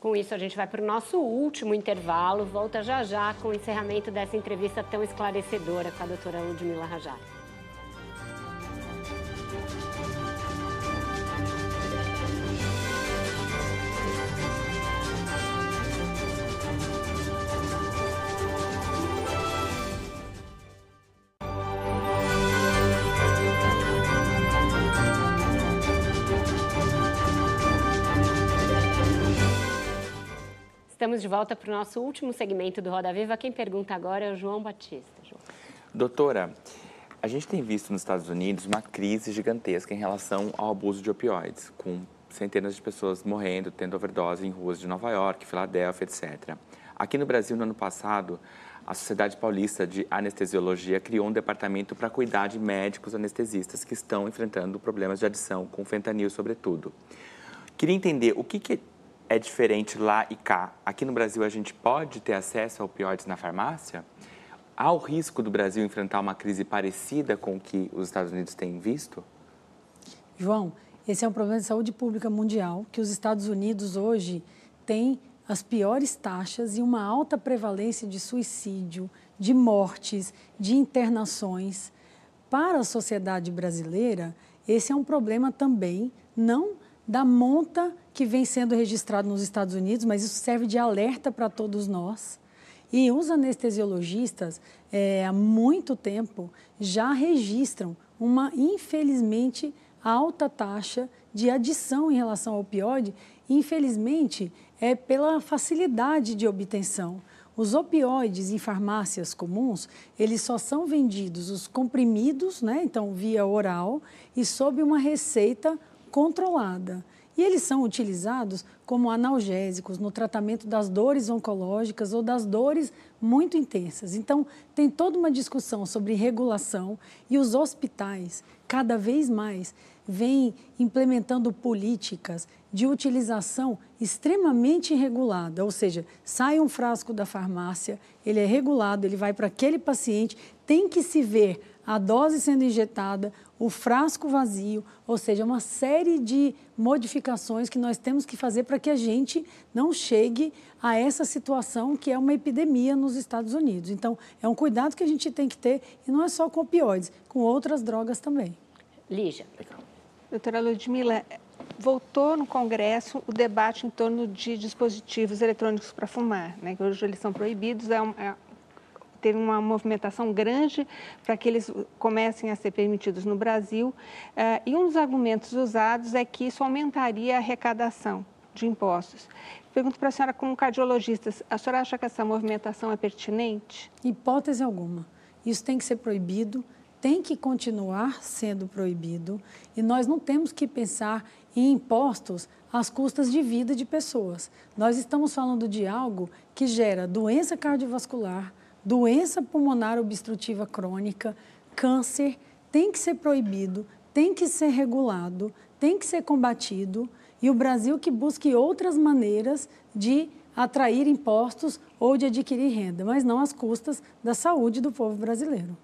Com isso, a gente vai para o nosso último intervalo. Volta já já com o encerramento dessa entrevista tão esclarecedora com a doutora Ludmila Rajá. Estamos de volta para o nosso último segmento do Roda Viva. Quem pergunta agora é o João Batista. João. Doutora, a gente tem visto nos Estados Unidos uma crise gigantesca em relação ao abuso de opioides, com centenas de pessoas morrendo, tendo overdose em ruas de Nova York, Filadélfia, etc. Aqui no Brasil, no ano passado, a Sociedade Paulista de Anestesiologia criou um departamento para cuidar de médicos anestesistas que estão enfrentando problemas de adição, com fentanil, sobretudo. Queria entender o que, que é diferente lá e cá? Aqui no Brasil a gente pode ter acesso a opioides na farmácia? Há o risco do Brasil enfrentar uma crise parecida com o que os Estados Unidos têm visto? João, esse é um problema de saúde pública mundial que os Estados Unidos hoje têm as piores taxas e uma alta prevalência de suicídio, de mortes, de internações. Para a sociedade brasileira, esse é um problema também, não da monta que vem sendo registrado nos Estados Unidos, mas isso serve de alerta para todos nós. E os anestesiologistas, é, há muito tempo, já registram uma, infelizmente, alta taxa de adição em relação ao opioide, infelizmente, é pela facilidade de obtenção. Os opioides em farmácias comuns, eles só são vendidos os comprimidos, né, então via oral, e sob uma receita controlada. E eles são utilizados como analgésicos no tratamento das dores oncológicas ou das dores muito intensas. Então, tem toda uma discussão sobre regulação e os hospitais, cada vez mais, vêm implementando políticas de utilização extremamente regulada, ou seja, sai um frasco da farmácia, ele é regulado, ele vai para aquele paciente, tem que se ver a dose sendo injetada, o frasco vazio, ou seja, uma série de modificações que nós temos que fazer para que a gente não chegue a essa situação que é uma epidemia nos Estados Unidos. Então, é um cuidado que a gente tem que ter, e não é só com opioides, com outras drogas também. Lígia. Doutora Ludmila, voltou no Congresso o debate em torno de dispositivos eletrônicos para fumar, né? que hoje eles são proibidos, é, um, é teve uma movimentação grande para que eles comecem a ser permitidos no Brasil. Uh, e um dos argumentos usados é que isso aumentaria a arrecadação de impostos. Pergunto para a senhora, como cardiologista, a senhora acha que essa movimentação é pertinente? Hipótese alguma. Isso tem que ser proibido, tem que continuar sendo proibido e nós não temos que pensar em impostos às custas de vida de pessoas. Nós estamos falando de algo que gera doença cardiovascular, doença pulmonar obstrutiva crônica, câncer, tem que ser proibido, tem que ser regulado, tem que ser combatido e o Brasil que busque outras maneiras de atrair impostos ou de adquirir renda, mas não às custas da saúde do povo brasileiro.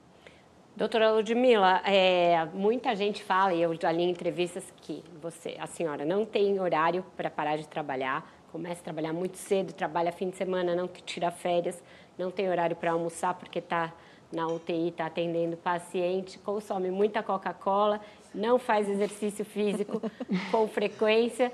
Doutora Ludmila, é, muita gente fala, e eu já li em entrevistas que você, a senhora, não tem horário para parar de trabalhar, começa a trabalhar muito cedo, trabalha fim de semana, não tira férias, não tem horário para almoçar porque está na UTI, está atendendo paciente, consome muita Coca-Cola, não faz exercício físico (laughs) com frequência.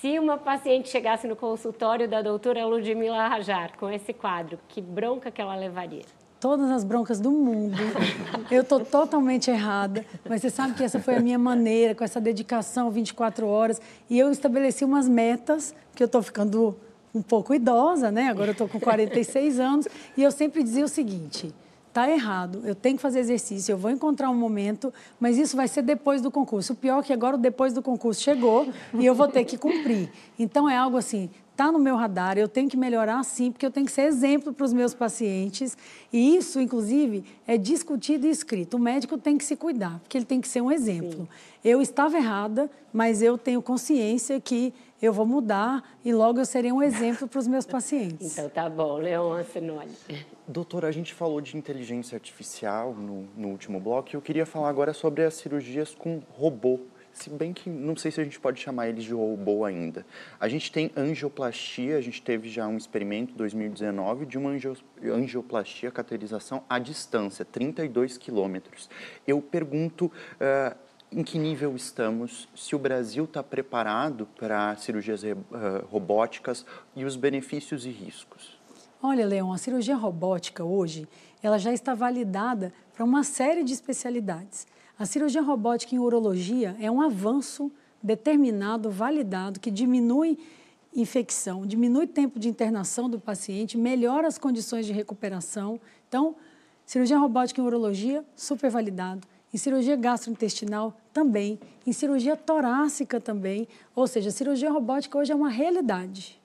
Se uma paciente chegasse no consultório da doutora Ludmila Rajar com esse quadro, que bronca que ela levaria? todas as broncas do mundo. (laughs) Eu estou totalmente errada, mas você sabe que essa foi a minha maneira, com essa dedicação 24 horas. E eu estabeleci umas metas, que eu estou ficando um pouco idosa, né? Agora eu estou com 46 (laughs) anos, e eu sempre dizia o seguinte: tá errado, eu tenho que fazer exercício, eu vou encontrar um momento, mas isso vai ser depois do concurso. O pior é que agora o depois do concurso chegou e eu vou ter que cumprir. Então é algo assim, está no meu radar, eu tenho que melhorar sim, porque eu tenho que ser exemplo para os meus pacientes. E isso, inclusive, é discutido e escrito. O médico tem que se cuidar, porque ele tem que ser um exemplo. Sim. Eu estava errada, mas eu tenho consciência que eu vou mudar e logo eu serei um exemplo para os meus pacientes. Então tá bom, Leon Ancenoli. Doutora, a gente falou de inteligência artificial no, no último bloco e eu queria falar agora sobre as cirurgias com robô se bem que não sei se a gente pode chamar eles de robô ainda. A gente tem angioplastia, a gente teve já um experimento em 2019 de uma angioplastia, cateterização à distância, 32 quilômetros. Eu pergunto uh, em que nível estamos, se o Brasil está preparado para cirurgias uh, robóticas e os benefícios e riscos. Olha, Leon, a cirurgia robótica hoje, ela já está validada para uma série de especialidades. A cirurgia robótica em urologia é um avanço determinado, validado, que diminui infecção, diminui tempo de internação do paciente, melhora as condições de recuperação. Então, cirurgia robótica em urologia, super validado. Em cirurgia gastrointestinal, também. Em cirurgia torácica, também. Ou seja, cirurgia robótica hoje é uma realidade.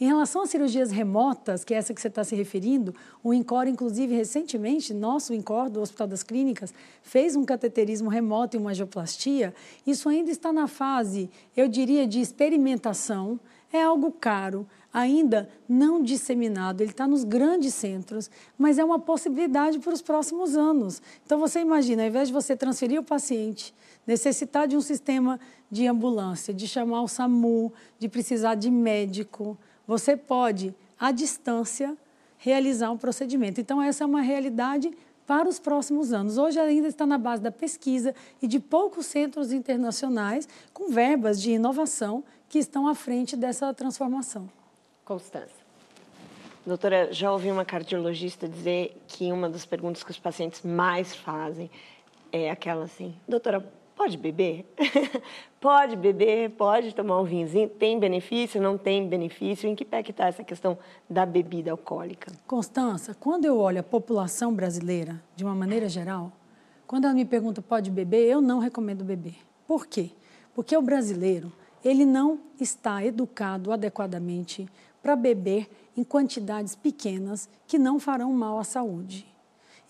Em relação às cirurgias remotas, que é essa que você está se referindo, o INCOR, inclusive, recentemente, nosso INCOR do Hospital das Clínicas, fez um cateterismo remoto e uma angioplastia. Isso ainda está na fase, eu diria, de experimentação. É algo caro, ainda não disseminado, ele está nos grandes centros, mas é uma possibilidade para os próximos anos. Então, você imagina, ao invés de você transferir o paciente, necessitar de um sistema de ambulância, de chamar o SAMU, de precisar de médico, você pode, à distância, realizar um procedimento. Então, essa é uma realidade para os próximos anos. Hoje ainda está na base da pesquisa e de poucos centros internacionais com verbas de inovação que estão à frente dessa transformação. Constância. Doutora, já ouvi uma cardiologista dizer que uma das perguntas que os pacientes mais fazem é aquela assim: doutora, Pode beber? (laughs) pode beber, pode tomar um vinhozinho, tem benefício, não tem benefício? Em que pé que está essa questão da bebida alcoólica? Constança, quando eu olho a população brasileira, de uma maneira geral, quando ela me pergunta pode beber, eu não recomendo beber. Por quê? Porque o brasileiro, ele não está educado adequadamente para beber em quantidades pequenas que não farão mal à saúde.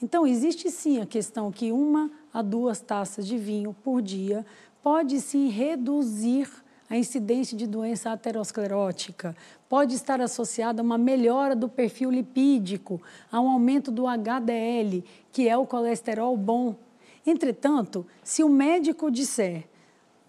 Então, existe sim a questão que uma a duas taças de vinho por dia pode sim reduzir a incidência de doença aterosclerótica, pode estar associada a uma melhora do perfil lipídico, a um aumento do HDL, que é o colesterol bom. Entretanto, se o médico disser,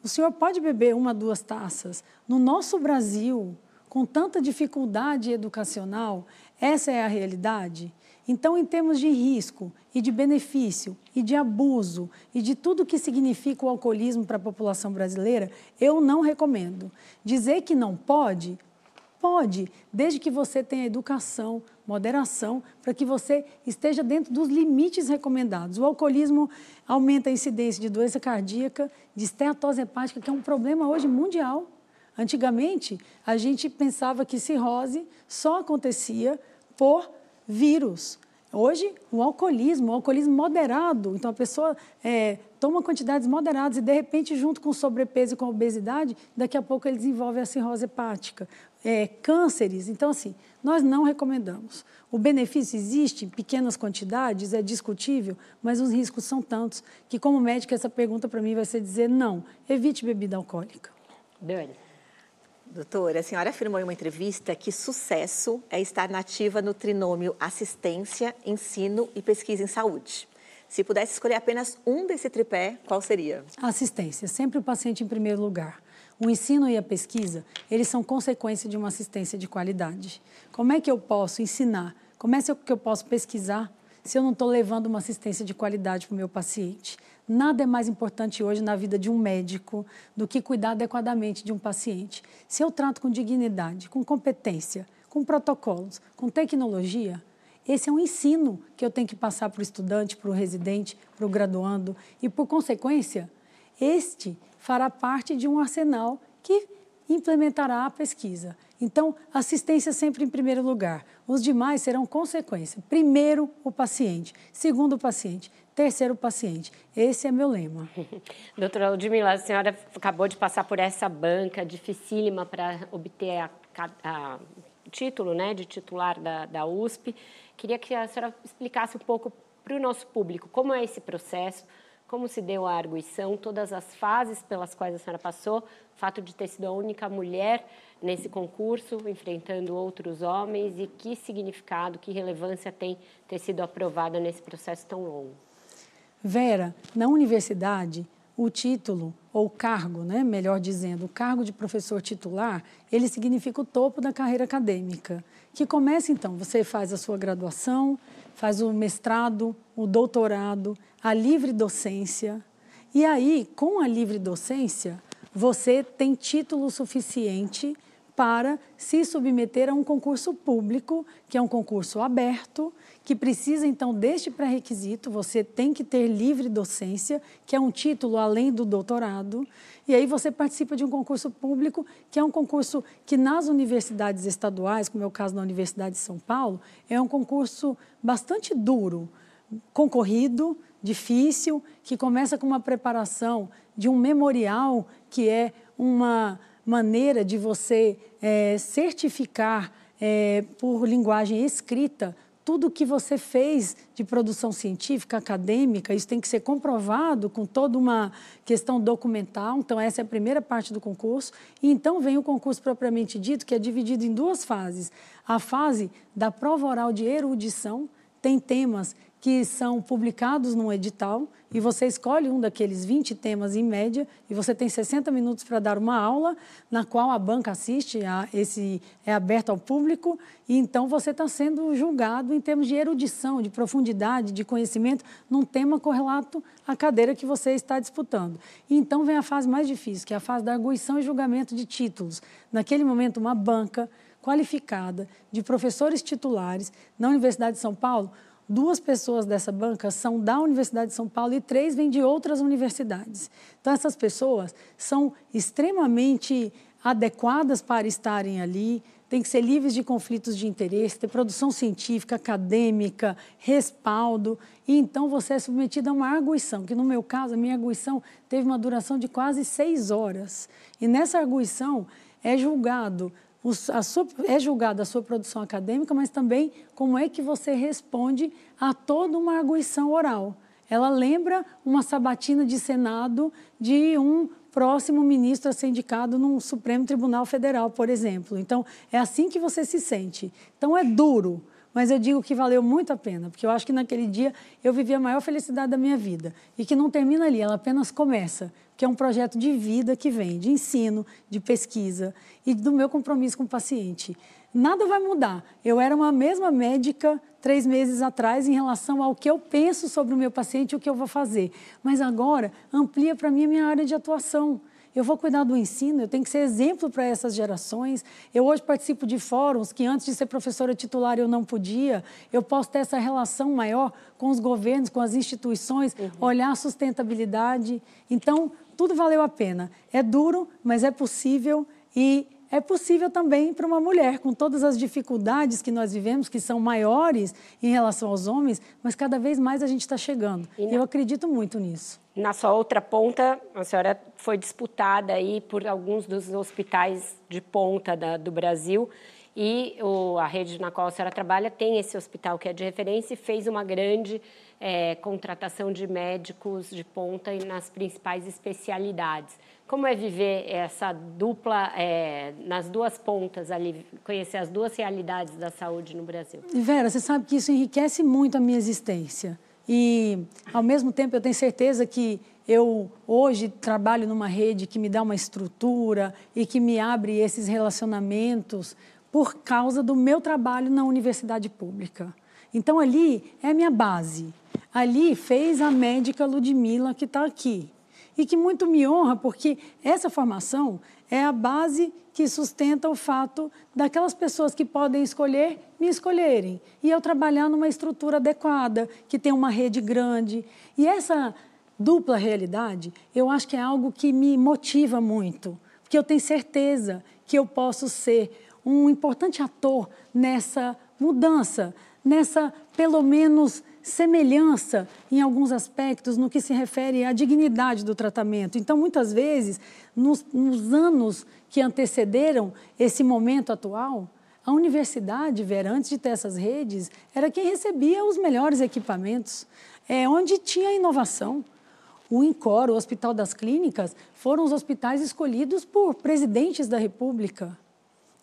o senhor pode beber uma, duas taças, no nosso Brasil, com tanta dificuldade educacional, essa é a realidade? Então, em termos de risco e de benefício e de abuso e de tudo que significa o alcoolismo para a população brasileira, eu não recomendo. Dizer que não pode, pode, desde que você tenha educação, moderação, para que você esteja dentro dos limites recomendados. O alcoolismo aumenta a incidência de doença cardíaca, de esteatose hepática, que é um problema hoje mundial. Antigamente, a gente pensava que cirrose só acontecia por vírus. Hoje, o alcoolismo, o alcoolismo moderado, então a pessoa é, toma quantidades moderadas e, de repente, junto com sobrepeso e com obesidade, daqui a pouco ele desenvolve a cirrose hepática, é, cânceres. Então, assim, nós não recomendamos. O benefício existe em pequenas quantidades, é discutível, mas os riscos são tantos que, como médico, essa pergunta para mim vai ser dizer não, evite bebida alcoólica. Dani. Doutora, a senhora afirmou em uma entrevista que sucesso é estar nativa no trinômio assistência, ensino e pesquisa em saúde. Se pudesse escolher apenas um desse tripé, qual seria? Assistência, sempre o paciente em primeiro lugar. O ensino e a pesquisa, eles são consequência de uma assistência de qualidade. Como é que eu posso ensinar? Como é que eu posso pesquisar se eu não estou levando uma assistência de qualidade para o meu paciente? Nada é mais importante hoje na vida de um médico do que cuidar adequadamente de um paciente. Se eu trato com dignidade, com competência, com protocolos, com tecnologia, esse é um ensino que eu tenho que passar para o estudante, para o residente, para o graduando e, por consequência, este fará parte de um arsenal que implementará a pesquisa. Então, assistência sempre em primeiro lugar. Os demais serão consequência. Primeiro, o paciente. Segundo, o paciente terceiro paciente. Esse é meu lema. (laughs) Doutora Ludmila, a senhora acabou de passar por essa banca dificílima para obter a, a, o título né, de titular da, da USP. Queria que a senhora explicasse um pouco para o nosso público como é esse processo, como se deu a arguição, todas as fases pelas quais a senhora passou, o fato de ter sido a única mulher nesse concurso, enfrentando outros homens, e que significado, que relevância tem ter sido aprovada nesse processo tão longo. Vera, na universidade, o título ou cargo, né, melhor dizendo, o cargo de professor titular, ele significa o topo da carreira acadêmica, que começa então, você faz a sua graduação, faz o mestrado, o doutorado, a livre docência, e aí, com a livre docência, você tem título suficiente para se submeter a um concurso público, que é um concurso aberto, que precisa então deste pré-requisito, você tem que ter livre docência, que é um título além do doutorado, e aí você participa de um concurso público, que é um concurso que nas universidades estaduais, como é o caso da Universidade de São Paulo, é um concurso bastante duro, concorrido, difícil, que começa com uma preparação de um memorial, que é uma maneira de você é, certificar é, por linguagem escrita tudo que você fez de produção científica, acadêmica, isso tem que ser comprovado com toda uma questão documental. Então, essa é a primeira parte do concurso. E então vem o concurso propriamente dito, que é dividido em duas fases. A fase da prova oral de erudição, tem temas que são publicados num edital e você escolhe um daqueles 20 temas em média e você tem 60 minutos para dar uma aula na qual a banca assiste, a, esse é aberto ao público e então você está sendo julgado em termos de erudição, de profundidade, de conhecimento num tema correlato à cadeira que você está disputando. E então vem a fase mais difícil, que é a fase da arguição e julgamento de títulos. Naquele momento, uma banca qualificada de professores titulares na Universidade de São Paulo duas pessoas dessa banca são da Universidade de São Paulo e três vêm de outras universidades. Então, essas pessoas são extremamente adequadas para estarem ali, têm que ser livres de conflitos de interesse, ter produção científica, acadêmica, respaldo. E então você é submetido a uma arguição, que no meu caso, a minha arguição teve uma duração de quase seis horas. E nessa arguição é julgado sua, é julgada a sua produção acadêmica, mas também como é que você responde a toda uma arguição oral. Ela lembra uma sabatina de Senado de um próximo ministro a ser indicado no Supremo Tribunal Federal, por exemplo. Então, é assim que você se sente. Então, é duro, mas eu digo que valeu muito a pena, porque eu acho que naquele dia eu vivi a maior felicidade da minha vida e que não termina ali, ela apenas começa, que é um projeto de vida que vem de ensino, de pesquisa e do meu compromisso com o paciente. Nada vai mudar. Eu era uma mesma médica três meses atrás em relação ao que eu penso sobre o meu paciente e o que eu vou fazer, mas agora amplia para mim a minha área de atuação. Eu vou cuidar do ensino, eu tenho que ser exemplo para essas gerações. Eu hoje participo de fóruns que antes de ser professora titular eu não podia. Eu posso ter essa relação maior com os governos, com as instituições, uhum. olhar a sustentabilidade. Então, tudo valeu a pena. É duro, mas é possível e é possível também para uma mulher, com todas as dificuldades que nós vivemos, que são maiores em relação aos homens, mas cada vez mais a gente está chegando. E na... eu acredito muito nisso. Na sua outra ponta, a senhora foi disputada aí por alguns dos hospitais de ponta da, do Brasil e o, a rede na qual a senhora trabalha tem esse hospital que é de referência e fez uma grande é, contratação de médicos de ponta nas principais especialidades. Como é viver essa dupla, é, nas duas pontas ali, conhecer as duas realidades da saúde no Brasil? Vera, você sabe que isso enriquece muito a minha existência. E, ao mesmo tempo, eu tenho certeza que eu hoje trabalho numa rede que me dá uma estrutura e que me abre esses relacionamentos por causa do meu trabalho na universidade pública. Então, ali é a minha base. Ali fez a médica Ludmilla, que está aqui e que muito me honra, porque essa formação é a base que sustenta o fato daquelas pessoas que podem escolher me escolherem e eu trabalhar numa estrutura adequada, que tem uma rede grande. E essa dupla realidade, eu acho que é algo que me motiva muito, porque eu tenho certeza que eu posso ser um importante ator nessa mudança, nessa, pelo menos, semelhança em alguns aspectos no que se refere à dignidade do tratamento. Então, muitas vezes, nos, nos anos que antecederam esse momento atual, a universidade, Vera, antes de ter essas redes, era quem recebia os melhores equipamentos, é, onde tinha inovação. O INCOR, o Hospital das Clínicas, foram os hospitais escolhidos por presidentes da República.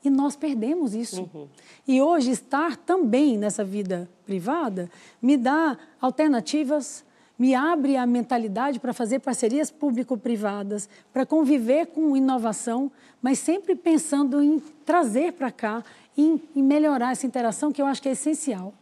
E nós perdemos isso. Uhum. E hoje, estar também nessa vida privada me dá alternativas, me abre a mentalidade para fazer parcerias público-privadas, para conviver com inovação, mas sempre pensando em trazer para cá, em, em melhorar essa interação que eu acho que é essencial.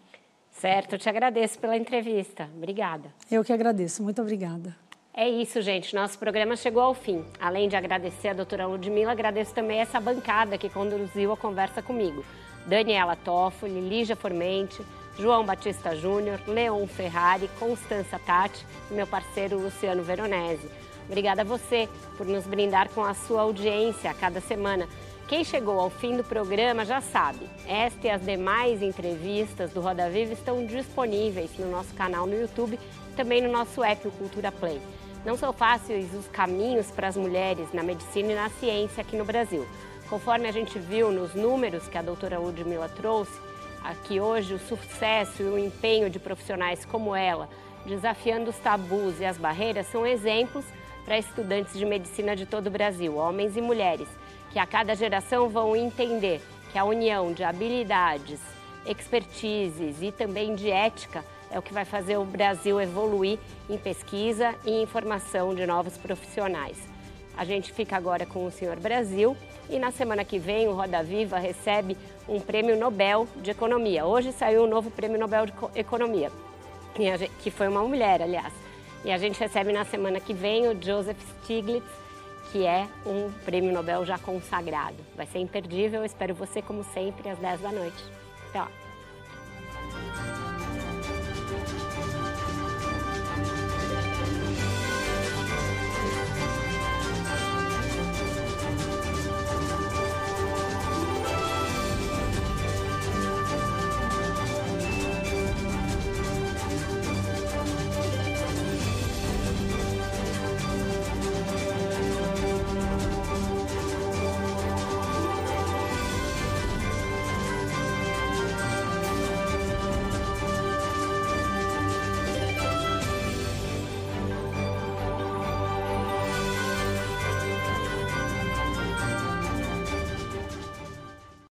Certo, eu te agradeço pela entrevista. Obrigada. Eu que agradeço. Muito obrigada. É isso, gente. Nosso programa chegou ao fim. Além de agradecer a doutora Ludmilla, agradeço também essa bancada que conduziu a conversa comigo. Daniela Toffoli, Lígia Formente, João Batista Júnior, Leon Ferrari, Constança Tati e meu parceiro Luciano Veronese. Obrigada a você por nos brindar com a sua audiência a cada semana. Quem chegou ao fim do programa já sabe, esta e as demais entrevistas do Roda Viva estão disponíveis no nosso canal no YouTube e também no nosso app, Cultura Play. Não são fáceis os caminhos para as mulheres na medicina e na ciência aqui no Brasil. Conforme a gente viu nos números que a doutora Ludmilla trouxe, aqui hoje o sucesso e o empenho de profissionais como ela, desafiando os tabus e as barreiras, são exemplos para estudantes de medicina de todo o Brasil, homens e mulheres, que a cada geração vão entender que a união de habilidades, expertises e também de ética é o que vai fazer o Brasil evoluir em pesquisa e em formação de novos profissionais. A gente fica agora com o Senhor Brasil e na semana que vem o Roda Viva recebe um prêmio Nobel de Economia. Hoje saiu um novo prêmio Nobel de Economia, que foi uma mulher, aliás. E a gente recebe na semana que vem o Joseph Stiglitz, que é um prêmio Nobel já consagrado. Vai ser imperdível, eu espero você como sempre às 10 da noite. Até lá.